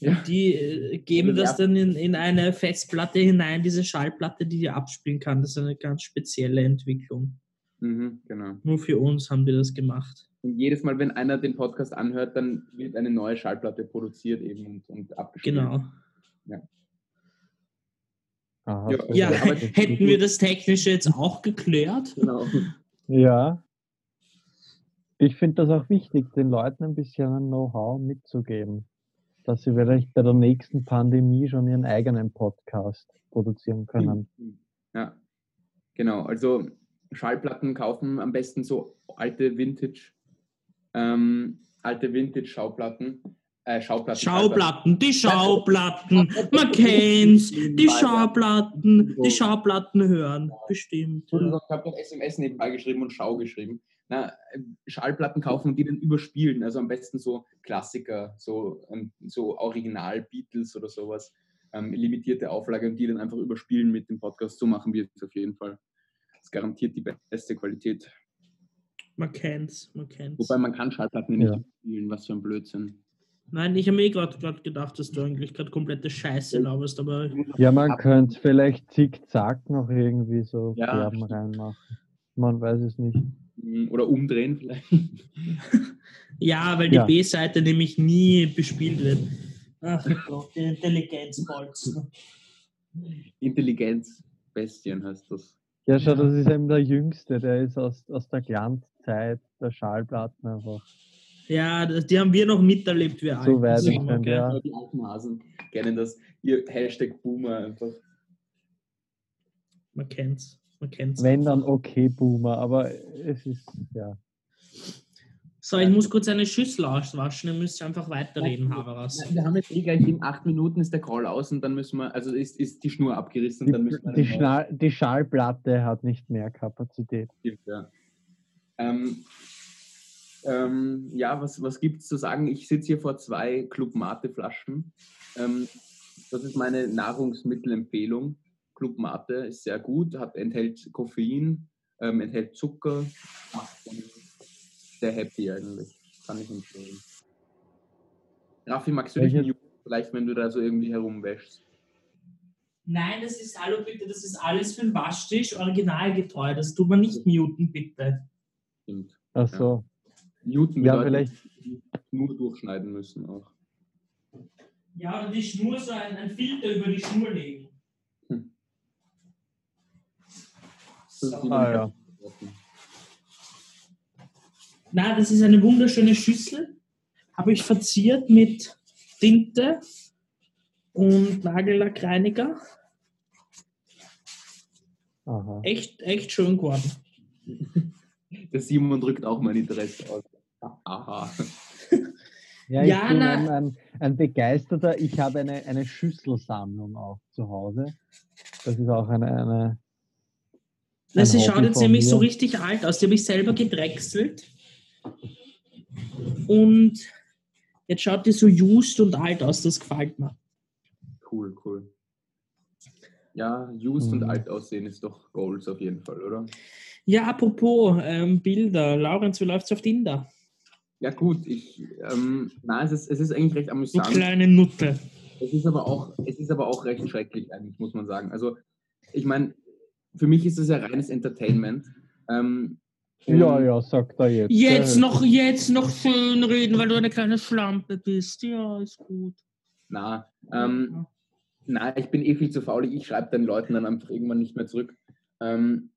Ja. Die äh, geben Also, das dann in, in eine Festplatte hinein, diese Schallplatte, die dir abspielen kann. Das ist eine ganz spezielle Entwicklung. Mhm, genau. Nur für uns haben die das gemacht. Und jedes Mal, wenn einer den Podcast anhört, dann wird eine neue Schallplatte produziert eben und, und abgespielt. Genau. Ja. Aha, Ja, so Ja, hätten wir das Technische jetzt auch geklärt? Genau. Ja. Ich finde das auch wichtig, den Leuten ein bisschen ein Know-how mitzugeben, dass sie vielleicht bei der nächsten Pandemie schon ihren eigenen Podcast produzieren können. Ja, genau. Also Schallplatten kaufen am besten so alte Vintage, ähm, alte Vintage-Schauplatten. Äh, Schauplatten. Schauplatten, die Schauplatten, man kennt's, die Schauplatten, die Schauplatten hören, bestimmt. Ich habe doch SMS nebenbei geschrieben und Schau geschrieben. Na, Schallplatten kaufen und die dann überspielen. Also am besten so Klassiker, so, ähm, so Original Beatles oder sowas. Ähm, limitierte Auflage und die dann einfach überspielen mit dem Podcast. So machen wir es auf jeden Fall. Das garantiert die beste Qualität. Man kennt's, man kennt's. Wobei man kann Schallplatten nicht Ja. überspielen, was für ein Blödsinn. Nein, ich habe mir eh gerade gedacht, dass du eigentlich gerade komplette Scheiße laberst, aber Ja, man könnte vielleicht zickzack noch irgendwie so Ja, stimmt. reinmachen. Man weiß es nicht. Oder umdrehen vielleicht. ja, weil die Ja. B-Seite nämlich nie bespielt wird. Ach Gott, die Intelligenzbolzen. Intelligenzbestien heißt das. Ja, schau, das ist eben der Jüngste, der ist aus, aus der Glanzzeit der Schallplatten einfach. Ja, das- die haben wir noch miterlebt, wir So Alten, weit entfernt, gell? ja. Die alten Hasen kennen das. Ihr Hashtag Boomer einfach. Man kennt's, man kennt's. Wenn dann okay, Boomer, aber es ist, ja. So, ich muss kurz eine Schüssel auswaschen, ihr müsst einfach weiterreden, Haveras. Nein, Wir haben jetzt eh gleich in acht Minuten ist der Call aus und dann müssen wir, also ist, ist die Schnur abgerissen Die, und dann müssen wir die, Schnall, die Schallplatte hat nicht mehr Kapazität. Ja. Ähm, ähm, ja, was, was gibt es zu sagen? Ich sitze hier vor zwei Club Mate Flaschen. Ähm, das ist meine Nahrungsmittelempfehlung. Club Mate ist sehr gut, hat, enthält Koffein, ähm, enthält Zucker, macht sehr happy eigentlich. Kann ich empfehlen. Raffi, magst du dich muten, vielleicht, wenn du da so irgendwie herumwäschst? Nein, das ist, hallo bitte, das ist alles für den Waschtisch, originalgetreu. Das tut man nicht muten, bitte. Stimmt. Ach so. Newton Ja, bedeutet, vielleicht, nur durchschneiden müssen auch. Ja, oder die Schnur, so ein, ein Filter über die Schnur legen. Hm. So. Ah, ja. Na, das ist eine wunderschöne Schüssel. Habe ich verziert mit Tinte und Nagellackreiniger. aha. Echt, echt schön geworden. Der Simon drückt auch mein Interesse aus. Aha. Ja, ich Ja, bin ein, ein, ein begeisterter, ich habe eine, eine Schüsselsammlung auch zu Hause. Das ist auch eine, eine Ein sie schaut jetzt nämlich so mir. richtig alt aus. Die habe ich selber gedrechselt. Und jetzt schaut die so just und alt aus. Das gefällt mir. Cool, cool. Ja, used und Mhm. alt aussehen ist doch Goals auf jeden Fall, oder? Ja, apropos ähm, Bilder. Laurenz, wie läuft's auf Tinder? Ja, gut, ich, ähm, na, es ist, es ist eigentlich recht Du amüsant. kleine Nutte. Es ist aber auch, es ist aber auch recht schrecklich, eigentlich, muss man sagen. Also, ich meine, für mich ist es ja reines Entertainment. Ähm, Ja, ja, sagt er jetzt. Jetzt noch, jetzt noch schön reden, weil du eine kleine Schlampe bist. Ja, ist gut. Na, ähm, na, ich bin eh viel zu faul. Ich schreibe den Leuten dann einfach irgendwann nicht mehr zurück. Ähm,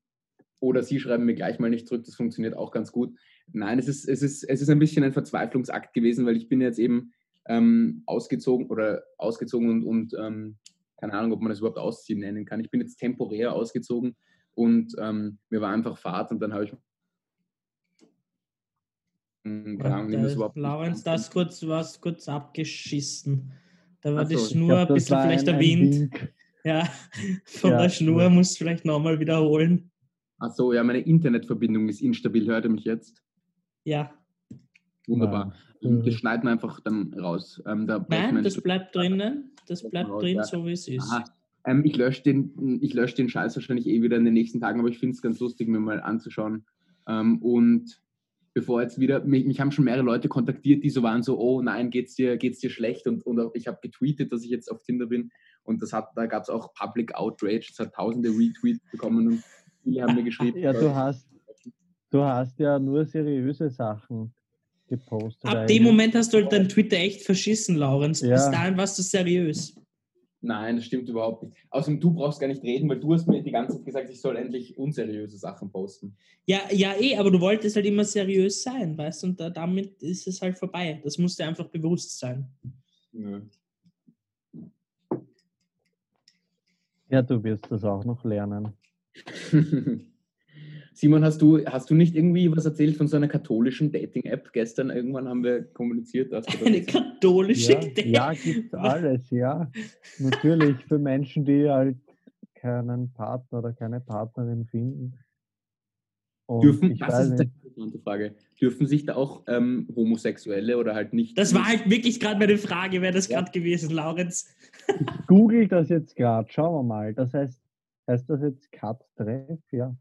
oder sie schreiben mir gleich mal nicht zurück. Das funktioniert auch ganz gut. Nein, es ist, es ist, es ist ein bisschen ein Verzweiflungsakt gewesen, weil ich bin jetzt eben ähm, ausgezogen oder ausgezogen und, und ähm, keine Ahnung, ob man das überhaupt ausziehen nennen kann. Ich bin jetzt temporär ausgezogen und ähm, mir war einfach Fahrt und dann habe ich hm, keine Ahnung, Ja, nimm das da, überhaupt ernst. das kurz, was kurz abgeschissen. Da war die so, ich Schnur glaub, ein bisschen vielleicht ein- der Wind. Wink. Ja, von Ja, der Schnur ja. musst du vielleicht nochmal wiederholen. Ach so, ja, meine Internetverbindung ist instabil. Hört ihr mich jetzt? Ja. Wunderbar. Nein. Das schneiden wir einfach dann raus. Ähm, da Nein, ein das bleibt drinnen. Das bleibt raus, drin, ja. so wie es ist. Ähm, ich lösche den, ich lösch den Scheiß wahrscheinlich eh wieder in den nächsten Tagen, aber ich finde es ganz lustig, mir mal anzuschauen. Ähm, und bevor jetzt wieder, mich, mich haben schon mehrere Leute kontaktiert, die so waren so, oh nein, geht's dir, geht's dir schlecht? Und, und auch, ich habe getweetet, dass ich jetzt auf Tinder bin. Und das hat, da gab es auch Public Outrage, es hat tausende Retweets bekommen und viele haben mir geschrieben. Ja, du hast, du hast ja nur seriöse Sachen gepostet. Ab dem Moment hast du halt dein Twitter echt verschissen, Laurenz. Ja. Bis dahin warst du seriös. Nein, das stimmt überhaupt nicht. Außerdem, du brauchst gar nicht reden, weil du hast mir die ganze Zeit gesagt, ich soll endlich unseriöse Sachen posten. Ja, ja, eh, aber du wolltest halt immer seriös sein, weißt du, und da, damit ist es halt vorbei. Das muss dir einfach bewusst sein. Nö. Ja, du wirst das auch noch lernen. Simon, hast du, hast du nicht irgendwie was erzählt von so einer katholischen Dating-App? Gestern irgendwann haben wir kommuniziert. Dass du das Eine katholische Ja, ja gibt alles, ja. Natürlich für Menschen, die halt keinen Partner oder keine Partnerin finden. Und dürfen, ich das ist eine interessante Frage. Dürfen sich da auch ähm, Homosexuelle oder halt nicht. Das war halt wirklich gerade meine Frage, wäre das Ja. gerade gewesen, Laurenz. google das jetzt gerade, schauen wir mal. Das heißt, heißt das jetzt Cut-Treff? Ja.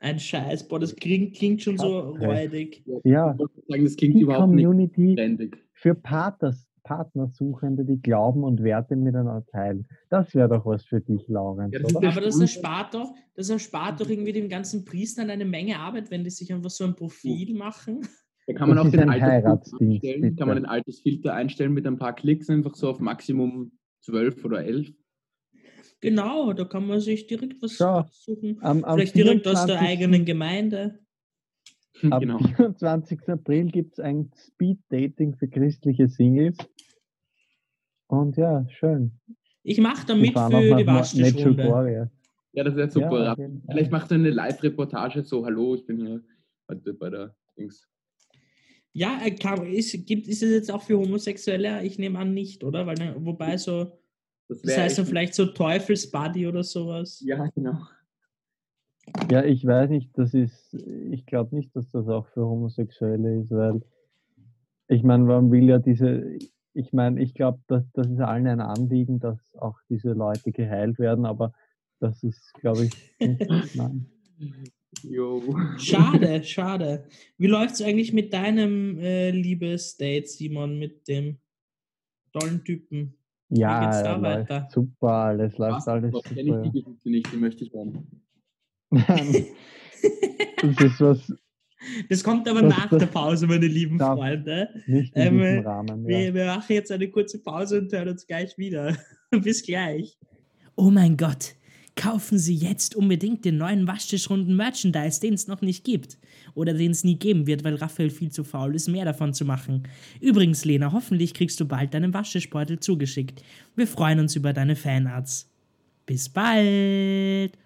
Ein Scheiß, boah, das klingt, klingt schon so räudig. Ja, sagen, das klingt die überhaupt nicht Community trendig. für Partners, Partnersuchende, die Glauben und Werte miteinander teilen. Das wäre doch was für dich, Laurenz, Ja, das Aber das erspart doch, das erspart doch irgendwie dem ganzen Priestern eine Menge Arbeit, wenn die sich einfach so ein Profil machen. Da kann man Das auch den ein Altersfilter einstellen. Kann man den Altersfilter einstellen mit ein paar Klicks, einfach so auf Maximum 12 oder 11. Genau, da kann man sich direkt was Schau, suchen. Am, am Vielleicht direkt aus der 24. eigenen Gemeinde. Am genau. 24. April gibt es ein Speed-Dating für christliche Singles. Und ja, schön. Ich mache da mit für die Waschtischrunde. Ja, das wäre super. Ja. Vielleicht machst du eine Live-Reportage, so, hallo, ich bin hier heute bei der Dings. Ja, äh, kann, ist, gibt, ist es jetzt auch für Homosexuelle? Ich nehme an, nicht, oder? Weil, dann- wobei so, das wär heißt dann vielleicht so Teufelsbuddy oder sowas. Ja, genau. Ja, ich weiß nicht, das ist, ich glaube nicht, dass das auch für Homosexuelle ist, weil ich meine, man will ja diese, ich meine, ich glaube, dass das ist allen ein Anliegen, dass auch diese Leute geheilt werden, aber das ist, glaube ich, nicht, nein. Jo. Schade, schade. Wie läuft es eigentlich mit deinem äh, Liebesdate, Simon, mit dem tollen Typen? Ja, geht's da weiter? super, alles läuft Was? alles kenne super. ich die Geschichte nicht, die möchte ich hören. Das ist was Das kommt aber Das- nach das- der Pause, meine lieben Freunde. nicht in Ähm, diesem Rahmen. Ja. Wir, wir machen jetzt eine kurze Pause und hören uns gleich wieder. Bis gleich. Oh mein Gott. Kaufen Sie jetzt unbedingt den neuen Waschtischrunden Merchandise, den es noch nicht gibt. Oder den es nie geben wird, weil Raphael viel zu faul ist, mehr davon zu machen. Übrigens, Lena, hoffentlich kriegst du bald deinen Waschtischbeutel zugeschickt. Wir freuen uns über deine Fanarts. Bis bald.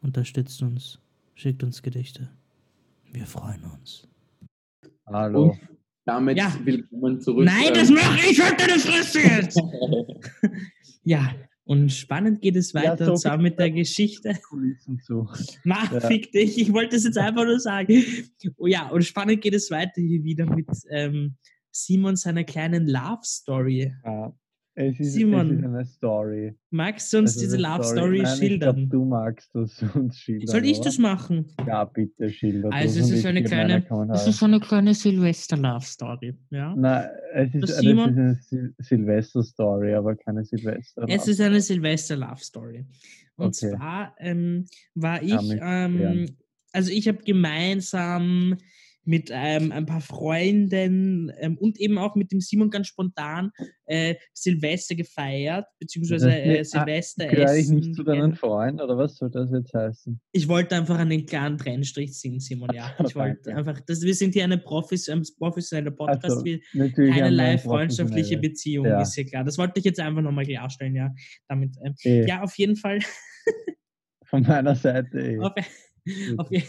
Unterstützt uns. Schickt uns Gedichte. Wir freuen uns. Hallo. Und damit Ja. willkommen zurück. Nein, das mache ich halt deine Fresse jetzt! ja, und spannend geht es Ja, weiter so und zwar mit der Geschichte. Zu. Mach, Ja. fick dich, ich wollte es jetzt einfach nur sagen. Oh ja, und spannend geht es weiter hier wieder mit ähm, Simon seiner kleinen Love Story. Ja. Es ist, Simon. es ist eine Story. Magst du uns diese Love Story Nein, Ich schildern? glaub, du magst das uns schildern. Soll ich das machen? Ja, bitte schilder Also das es ist ich eine kleine, es ist eine kleine Silvester-Love-Story, ja. Nein, es ist, es ist Simon- eine Sil Silvester-Story, aber keine Silvester. Es ist eine Silvester-Love-Story. Und Okay. zwar ähm, war ich, mich ähm, also ich habe gemeinsam mit ähm, ein paar Freunden ähm, und eben auch mit dem Simon ganz spontan äh, Silvester gefeiert, beziehungsweise äh, nicht- ah, Silvester Gehöre ich nicht zu deinen. Freunden, oder was soll das jetzt heißen? Ich wollte einfach einen klaren Trennstrich ziehen, Simon, ja. Ich wollte einfach, das, wir sind hier eine Profis, ein professioneller Podcast, Also, wir, keinerlei eine freundschaftliche professionelle- Beziehung, Ja. ist ja klar. Das wollte ich jetzt einfach nochmal klarstellen, ja. Damit, ähm, Eh, ja, auf jeden Fall. Von meiner Seite eh. Auf, je,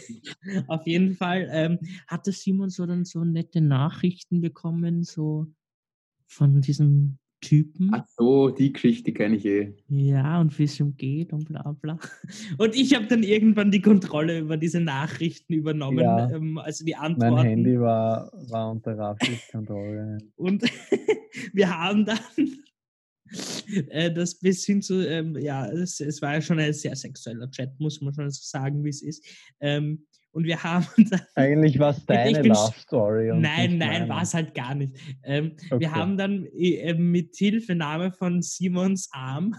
auf jeden Fall ähm, hatte Simon so dann so nette Nachrichten bekommen, so von diesem Typen. Ach so, die Geschichte kenne ich eh. Ja, und wie es ihm geht und bla bla. Und ich habe dann irgendwann die Kontrolle über diese Nachrichten übernommen, Ja. ähm, also die Mein Antworten. Handy war, war unter Rafis Kontrolle. Und wir haben dann das bis hin zu, ähm, ja, es, es war ja schon ein sehr sexueller Chat, muss man schon so sagen, wie es ist. Ähm, und wir haben dann Eigentlich war es deine bin Love Story. Nein, nein, war es halt gar nicht. Ähm, Okay. Wir haben dann äh, mit Hilfenahme von Simons Arm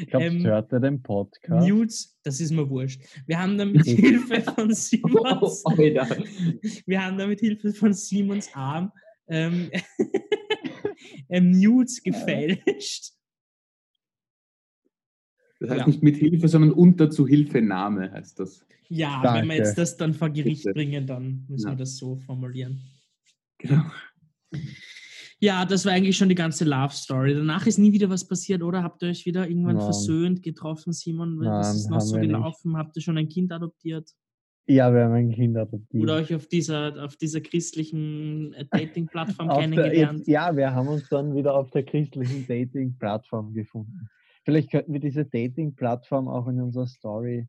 Ich glaube, ähm, ähm, hört er den Podcast. Nudes, das ist mir wurscht. Wir haben dann mit Hilfe von Oh, Simons, Alter. wir haben dann mit Hilfe von Simons Arm ähm, ähm, Nudes gefälscht. Das heißt Ja. nicht mit Hilfe, sondern unter Zuhilfenahme heißt das. Ja, wenn wir Danke. jetzt das dann vor Gericht Bitte. bringen, dann müssen Ja. wir das so formulieren. Genau. Ja, das war eigentlich schon die ganze Love Story. Danach ist nie wieder was passiert, oder? Habt ihr euch wieder irgendwann Nein. versöhnt, getroffen, Simon? Was Nein, ist noch so wir nicht. gelaufen? Habt ihr schon ein Kind adoptiert? Ja, wir haben ein Kind adoptiert. Oder euch auf dieser, auf dieser christlichen äh, Dating-Plattform der, kennengelernt? ja, wir haben uns dann wieder auf der christlichen Dating-Plattform gefunden. Vielleicht könnten wir diese Dating-Plattform auch in unserer Story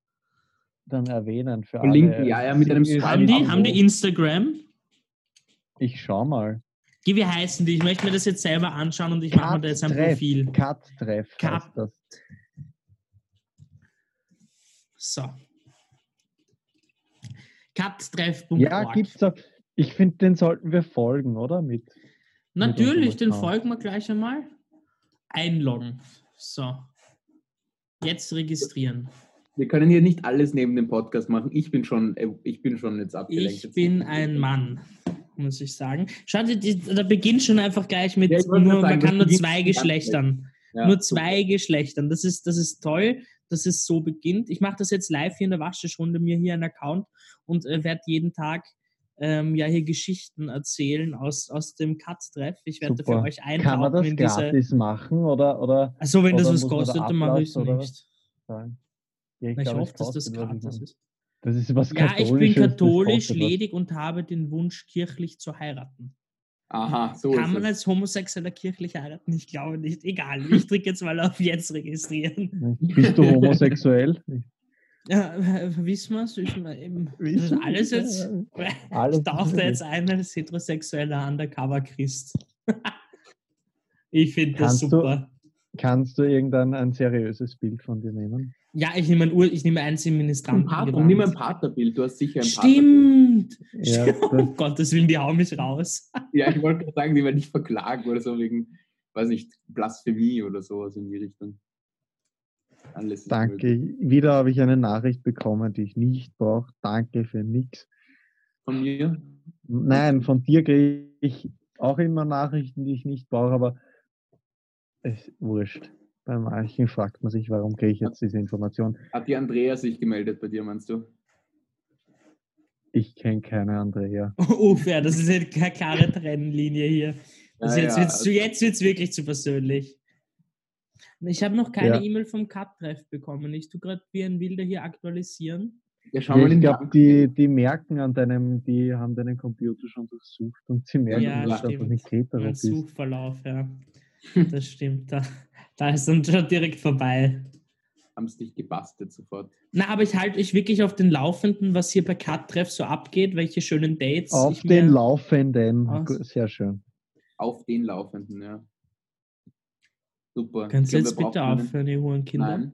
dann erwähnen. Für Verlinken, alle ja, ja, mit einem haben, die, haben die Instagram? Ich schau mal. Geh, Wie heißen die? Ich möchte mir das jetzt selber anschauen und ich mache mir da jetzt ein. Profil. Cut-Treff Cut. So. Cuttreff.org. Ja, gibt's auch. Ich finde, den sollten wir folgen, oder? Mit, Natürlich, unserem den folgen wir gleich einmal. Einloggen. So. Jetzt registrieren. Wir können hier nicht alles neben dem Podcast machen. Ich bin schon, äh, ich bin schon jetzt abgelenkt. Ich bin ein Mann, muss ich sagen. Schaut, da beginnt schon einfach gleich mit, Ja, nur, sagen, man kann nur zwei Geschlechtern. Ja, nur super. zwei Geschlechtern. Das ist, das ist toll, dass es so beginnt. Ich mache das jetzt live hier in der Waschtischrunde, mir hier einen Account und äh, werde jeden Tag ähm, ja hier Geschichten erzählen aus, aus dem Cut-Treff. Ich werde für euch kann man das in diese. gratis machen? Oder, oder Also wenn das oder was muss man da kostet, dann mache ich es nicht. Ja, Na, Ich glaub, es hoffe, dass das kostet was, ich gratis ist. Das ist was Ja, ich bin das katholisch, kostet was. ledig und habe den Wunsch, kirchlich zu heiraten. Aha, so Kann ist man es. als Homosexueller kirchlich heiraten? Ich glaube nicht. Egal, ich drücke jetzt mal auf Jetzt registrieren. Bist du homosexuell? Ja, wissen wir es? Das ist alles jetzt. Alles ich tauchte jetzt ein als heterosexueller Undercover-Christ. ich finde das Kannst du- super. Kannst du irgendein ein seriöses Bild von dir nehmen? Ja, ich nehme ein, Ur ich nehme eins im Ein Ministranten. Partner, nimm ein Partnerbild, du hast sicher ein Stimmt! Ja, das, Um Gottes Willen, die hauen mich raus. Ja, ich wollte gerade sagen, die werden nicht verklagen oder so wegen, weiß nicht, Blasphemie oder sowas in die Richtung. Alles ist möglich. danke. Wieder habe ich eine Nachricht bekommen, die ich nicht brauche. Danke für nichts. Von mir? Nein, von dir kriege ich auch immer Nachrichten, die ich nicht brauche, aber es ist wurscht. Bei manchen fragt man sich, warum kriege ich jetzt diese Information? Hat die Andrea sich gemeldet bei dir, meinst du? Ich kenne keine Andrea. Uff, ja, das ist eine keine klare Trennlinie hier. Also Ja, jetzt ja, wird es also- jetzt wirklich zu persönlich. Ich habe noch keine Ja. E-Mail vom Cut-Treff bekommen. Ich tue gerade wie ein Wilder hier aktualisieren. Ja, schau mal ich glaube, die, die merken an deinem, die haben deinen Computer schon durchsucht und sie merken, Ja, dass einfach nicht Mein bist. Suchverlauf, ja. Das stimmt. Da, da ist dann schon direkt vorbei. haben es dich gebastelt sofort. Na, aber ich halte euch wirklich auf den Laufenden, was hier bei Cut-Treff so abgeht, welche schönen Dates. Auf ich den mir- Laufenden. Aus- Gu- Sehr schön. Auf den Laufenden, ja. Super. Kannst du jetzt bitte aufhören, ihr Hurenkinder? Nein.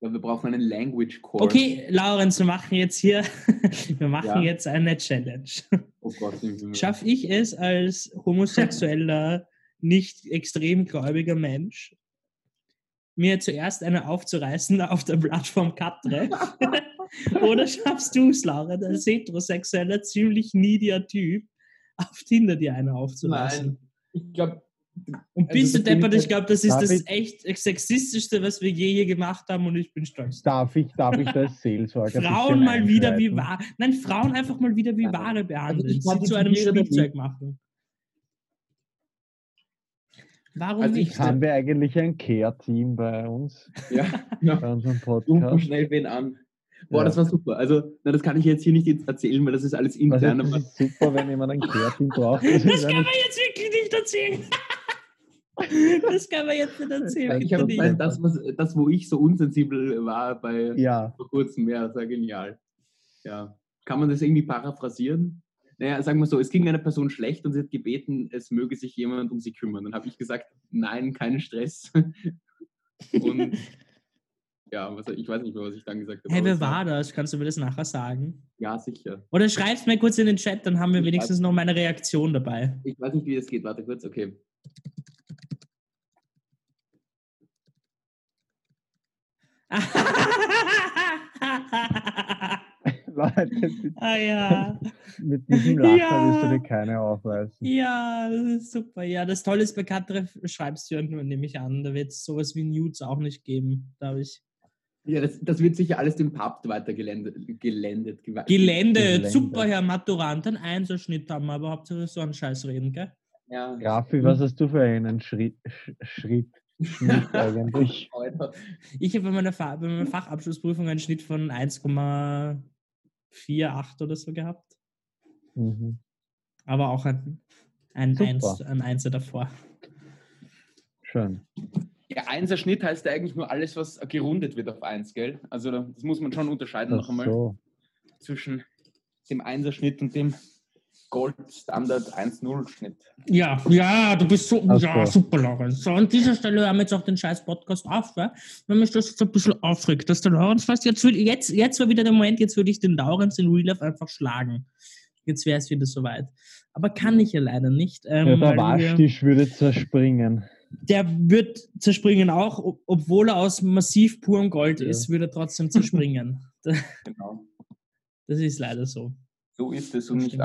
Ja, wir brauchen einen Language Course. Okay, Laurenz, wir machen jetzt hier, wir machen Ja. jetzt eine Challenge. Oh Gott. Schaffe ich es als homosexueller, nicht extrem gläubiger Mensch, mir zuerst eine aufzureißen auf der Plattform Katre? Oder schaffst du es, Laura, als heterosexueller, ziemlich needier Typ, auf Tinder dir eine aufzureißen? Nein. Ich glaube, Und Also bist du deppert, ich glaube, das ist das ich- echt sexistischste, was wir je hier gemacht haben und ich bin stolz. Darf ich, darf ich das Seelsorger ein Frauen mal wieder wie wahr. Nein, Frauen einfach mal wieder wie Also, Ware behandeln. ich Sie zu einem Spielzeug machen. Warum Also ich nicht? Haben wir eigentlich ein Care-Team bei uns, ja, ja. bei unserem Rufen Podcast? schnell wen an. Boah, Ja. das war super. Also, na, das kann ich jetzt hier nicht erzählen, weil das ist alles Also, intern. das aber ist super, wenn jemand ein Care-Team braucht. Das Das kann man jetzt wirklich nicht erzählen. Das kann man jetzt nicht erzählen. ich habe nicht. mein, das, was, das, wo ich so unsensibel war bei ja, vor kurzem, ja, sehr genial. Ja. Kann man das irgendwie paraphrasieren? Naja, sagen wir so, es ging einer Person schlecht und sie hat gebeten, es möge sich jemand um sie kümmern. Dann habe ich gesagt, nein, keinen Stress. und ja, was, ich weiß nicht mehr, was ich dann gesagt habe. Hey, wer war das? Kannst du mir das nachher sagen? Ja, sicher. Oder schreib's mir kurz in den Chat, dann haben wir Ich wenigstens weiß- noch meine Reaktion dabei. Ich weiß nicht, wie das geht. Warte kurz, okay. Leute, ah ja. mit diesem Lacher Ja. wirst du dir keine aufreißen. Ja, das ist super. Ja, das Tolle ist, bei Katreff schreibst du irgendwann, nehme ich an. Da wird es sowas wie Nudes auch nicht geben, glaube ich. Ja, das, das wird sicher alles dem Papt weitergelendet. Gelendet, Gelände, Gelände. super, Herr Maturant. Ein Einserschnitt haben wir, aber Hauptsache so einen Scheiß reden, gell? Ja. Raffi, was hast du für einen Schritt, Sch- Schritt Schnitt eigentlich? Ich habe bei meiner, Fa bei meiner Fachabschlussprüfung einen Schnitt von 1,48 oder so gehabt. Mhm. Aber auch ein, ein. Eins, ein Einser davor. Schön. Ja, einser Schnitt heißt ja eigentlich nur alles, was gerundet wird auf 1, gell? Also da- das muss man schon unterscheiden noch Ach einmal so. zwischen dem Einserschnitt und dem Gold Standard 1-0-Schnitt. Ja, ja, du bist so, ja, super, Lorenz. So, an dieser Stelle hören wir jetzt auch den scheiß Podcast auf, weil wenn mich das jetzt ein bisschen aufregt, dass der Lorenz fast, jetzt, will, jetzt, jetzt war wieder der Moment, jetzt würde ich den Lorenz in Real Life einfach schlagen. Jetzt wäre es wieder soweit. Aber kann ich ja leider nicht. Ähm, Ja, der Waschtisch würde zerspringen. der wird zerspringen auch, ob- obwohl er aus massiv purem Gold Ja. ist, würde er trotzdem zerspringen. das Genau. ist leider so. So ist es und nicht Stimmt.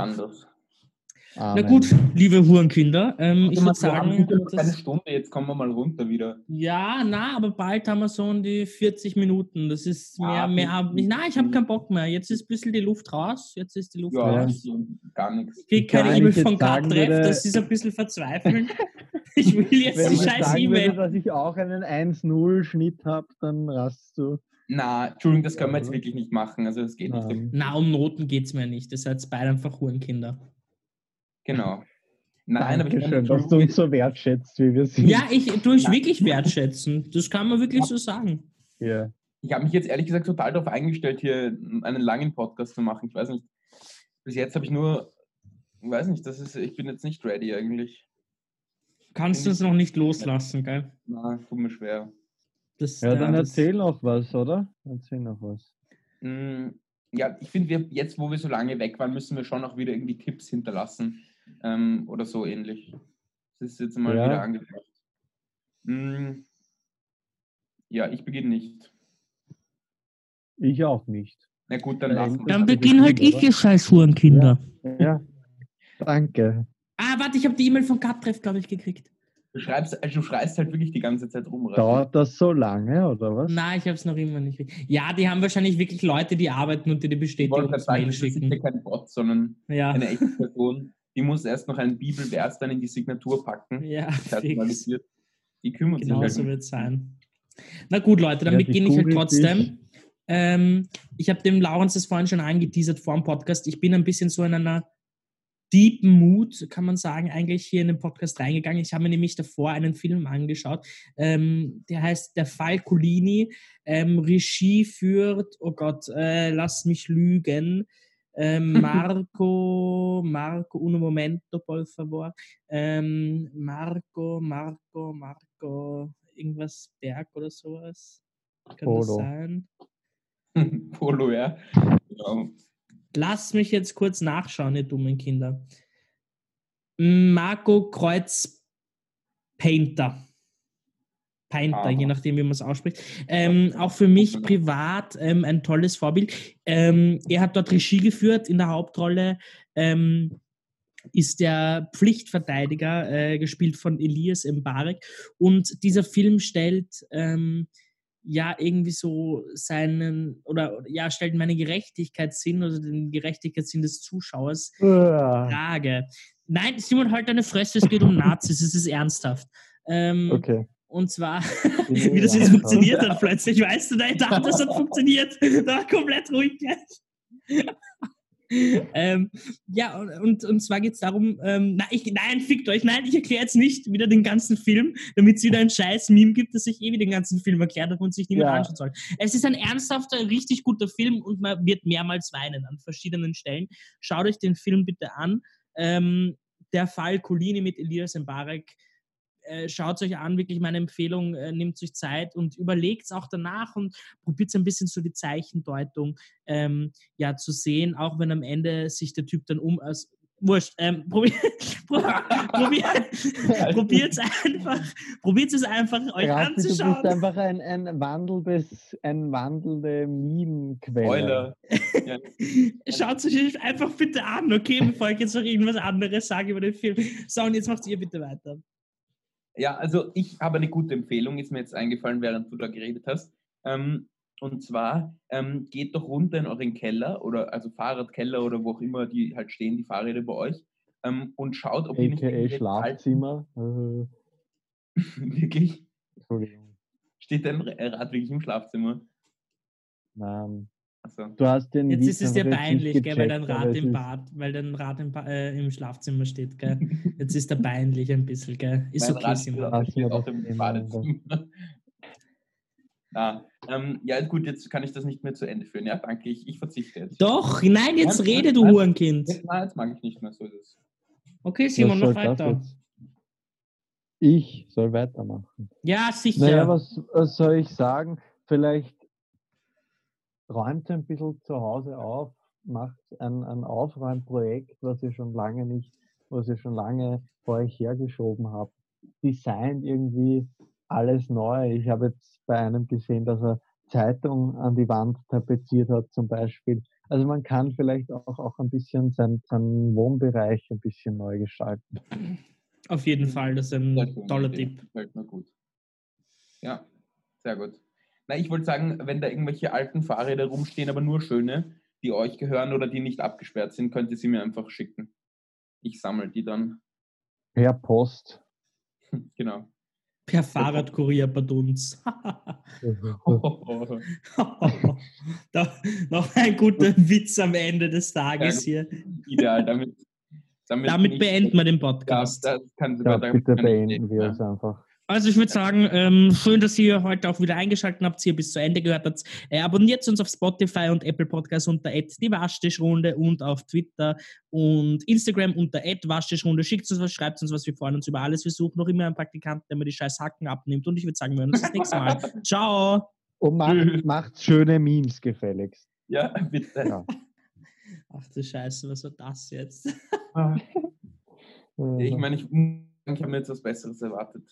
Anders. Na Amen. gut, liebe Hurenkinder, ähm, ich würde sagen, eine das, Stunde, jetzt kommen wir mal runter wieder. ja, na, aber bald haben wir so um die 40 Minuten. Das ist mehr, Ah, mehr, nein, ich habe keinen Bock mehr. Jetzt ist ein bisschen die Luft raus. Jetzt ist die Luft Ja, raus. nicht so, gar nichts. Ich kriege Wenn keine ich E-Mail von Katreff, das ist ein bisschen verzweifeln. ich will jetzt Wenn die ich scheiß E-Mail. dass ich auch einen 1-0-Schnitt habe, dann rast du. Na, Entschuldigung, das können wir jetzt wirklich nicht machen. Also das geht nicht. Nein. Na, um Noten geht es mir nicht. Ihr seid beide einfach Hurenkinder. Genau. Nein, aber ich meine, dass du uns so wertschätzt, wie wir sind. Ja, ich tue es wirklich wertschätzen. Das kann man wirklich so sagen. Ja. ich habe mich jetzt ehrlich gesagt total darauf eingestellt, hier einen langen Podcast zu machen. Ich weiß nicht, bis jetzt habe ich nur, ich weiß nicht, das ist, ich bin jetzt nicht ready eigentlich. Kannst du es noch nicht loslassen, gell? Na, tut mir schwer. Das, ja, dann das- erzähl noch was, oder? Erzähl noch was. Mm, Ja, ich finde, wir jetzt, wo wir so lange weg waren, müssen wir schon auch wieder irgendwie Tipps hinterlassen ähm, oder so ähnlich. Das ist jetzt mal Ja. wieder angebracht. Mm, Ja, ich beginne nicht. Ich auch nicht. Na gut, dann Ja, lassen wir Dann Das beginn ist halt ich, oder? ihr scheiß Hurenkinder. Ja. Danke. Ah, warte, ich habe die E-Mail von Katreff, glaube ich, gekriegt. Du, schreibst, also du schreist halt wirklich die ganze Zeit rum. Raffi. Dauert das so lange, oder was? Nein, ich habe es noch immer nicht. Ja, die haben wahrscheinlich wirklich Leute, die arbeiten und die gerade sagen, Bestätigungsmail das ist schicken. kein Bot, sondern Ja, eine echte Person. Die muss erst noch einen Bibelvers dann in die Signatur packen. ja. Personalisiert. Die kümmert Genau sich so halt. wird es sein. Na gut, Leute, dann Ja, beginne ich halt trotzdem. Ähm, ich habe dem Laurens das vorhin schon angeteasert vor dem Podcast. Ich bin ein bisschen so in einer deepen Mood, kann man sagen, eigentlich hier in den Podcast reingegangen. Ich habe mir nämlich davor einen Film angeschaut, ähm, der heißt Der Fall Colini. Ähm, Regie führt, oh Gott, äh, lass mich lügen, ähm, Marco, Marco, uno momento, por favor. Ähm, Marco, Marco, Marco, irgendwas Berg oder sowas. Kann das Polo. sein? Polo, ja. Genau. Lass mich jetzt kurz nachschauen, ihr dummen Kinder. Marco Kreuz Painter. Painter, Aha. je nachdem, wie man es ausspricht. Ähm, auch für mich privat ähm, ein tolles Vorbild. Ähm, er hat dort Regie geführt. In der Hauptrolle ähm, ist der Pflichtverteidiger, äh, gespielt von Elias Mbarek. Und dieser Film stellt ähm, ja irgendwie so seinen, oder ja, stellt meine Gerechtigkeitssinn oder den Gerechtigkeitssinn des Zuschauers Ah, Frage. Nein, Simon, halt deine Fresse, es geht um Nazis, es ist ernsthaft. Ähm, Okay. Und zwar, Nee, wie das jetzt ja. funktioniert hat plötzlich, weißt du, ich dachte, das hat funktioniert. Da war komplett ruhig gleich. ähm, ja, und, und, zwar geht es darum, ähm, nein, ich, nein, fickt euch, nein, ich erkläre jetzt nicht wieder den ganzen Film, damit es wieder ein scheiß Meme gibt, dass ich eh wieder den ganzen Film erklärt habe und sich niemand Ja. anschauen soll. Es ist ein ernsthafter, richtig guter Film und man wird mehrmals weinen an verschiedenen Stellen. Schaut euch den Film bitte an. Ähm, der Fall Colini mit Elias Mbarek äh, schaut euch an, wirklich meine Empfehlung, äh, nehmt euch Zeit und überlegt es auch danach und probiert ein bisschen so die Zeichendeutung ähm, ja, zu sehen, auch wenn am Ende sich der Typ dann um, als, wurscht. Ähm, probier, probier, probiert es einfach, probiert es einfach euch Raffi, anzuschauen. Du bist einfach ein, ein, wandelndes, ein wandelnde Meme-Quelle. Ja. Schaut euch einfach bitte an, okay, bevor ich jetzt noch irgendwas anderes sage über den Film. So, und jetzt macht ihr bitte weiter. Ja, also ich habe eine gute Empfehlung, ist mir jetzt eingefallen, während du da geredet hast. Ähm, und zwar ähm, geht doch runter in euren Keller oder also Fahrradkeller oder wo auch immer die halt stehen, die Fahrräder bei euch, ähm, und schaut, ob ihr nicht irgendwelche Schlafzimmer. Alten- wirklich Entschuldigung. steht dein Rad wirklich im Schlafzimmer. Nein. Also, Du hast den Jetzt ist es dir peinlich, gell, weil dein gecheckt, Rad im Bad, weil dein Rad im, ba äh, im Schlafzimmer steht, gell. Jetzt ist er peinlich ein bisschen, gell. Ist mein okay, Rad Simon. Lass steht im Thema, Badezimmer. Ah, ähm, ja, gut, jetzt kann ich das nicht mehr zu Ende führen. Ja, danke, ich, ich verzichte jetzt. Doch, nein, jetzt Nein, rede, nein, du nein. Hurenkind. Jetzt, nein, jetzt mag ich nicht mehr, so ist es. Okay, Simon, mach das weiter. Ich soll weitermachen. Ja, sicher. Naja, was, was soll ich sagen? Vielleicht räumt ein bisschen zu Hause auf, macht ein, ein Aufräumprojekt, was ihr schon lange nicht, was ihr schon lange vor euch hergeschoben habt. Designt irgendwie alles neu. Ich habe jetzt bei einem gesehen, dass er Zeitung an die Wand tapeziert hat zum Beispiel. Also man kann vielleicht auch, auch ein bisschen seinen, seinen Wohnbereich ein bisschen neu gestalten. Auf jeden Fall, das ist ein toller Idee. Tipp. Gefällt mir gut. Ja, sehr gut. Na, ich wollte sagen, wenn da irgendwelche alten Fahrräder rumstehen, aber nur schöne, die euch gehören oder die nicht abgesperrt sind, könnt ihr sie mir einfach schicken. Ich sammle die dann. Per Post. Genau. Per Fahrradkurier bei uns. da, noch ein guter Witz am Ende des Tages hier. Ideal. Damit, damit, Damit beenden wir den Ja, Podcast. das Ja, damit bitte kann ich beenden wir es einfach. Also ich würde sagen, ähm, schön, dass ihr heute auch wieder eingeschaltet habt, hier bis zu Ende gehört habt. Äh, abonniert uns auf Spotify und Apple Podcasts unter die Waschtischrunde und auf Twitter und Instagram unter Waschtischrunde. Schickt uns was, schreibt uns was, wir freuen uns über alles. Wir suchen noch immer einen Praktikanten, der mir die scheiß Hacken abnimmt und ich würde sagen, wir hören uns das nächste Mal. Ciao! Und macht, macht schöne Memes gefälligst. Ja, bitte. Ja. Ach du Scheiße, was war das jetzt? Ich meine, ich, ich habe mir jetzt was Besseres erwartet.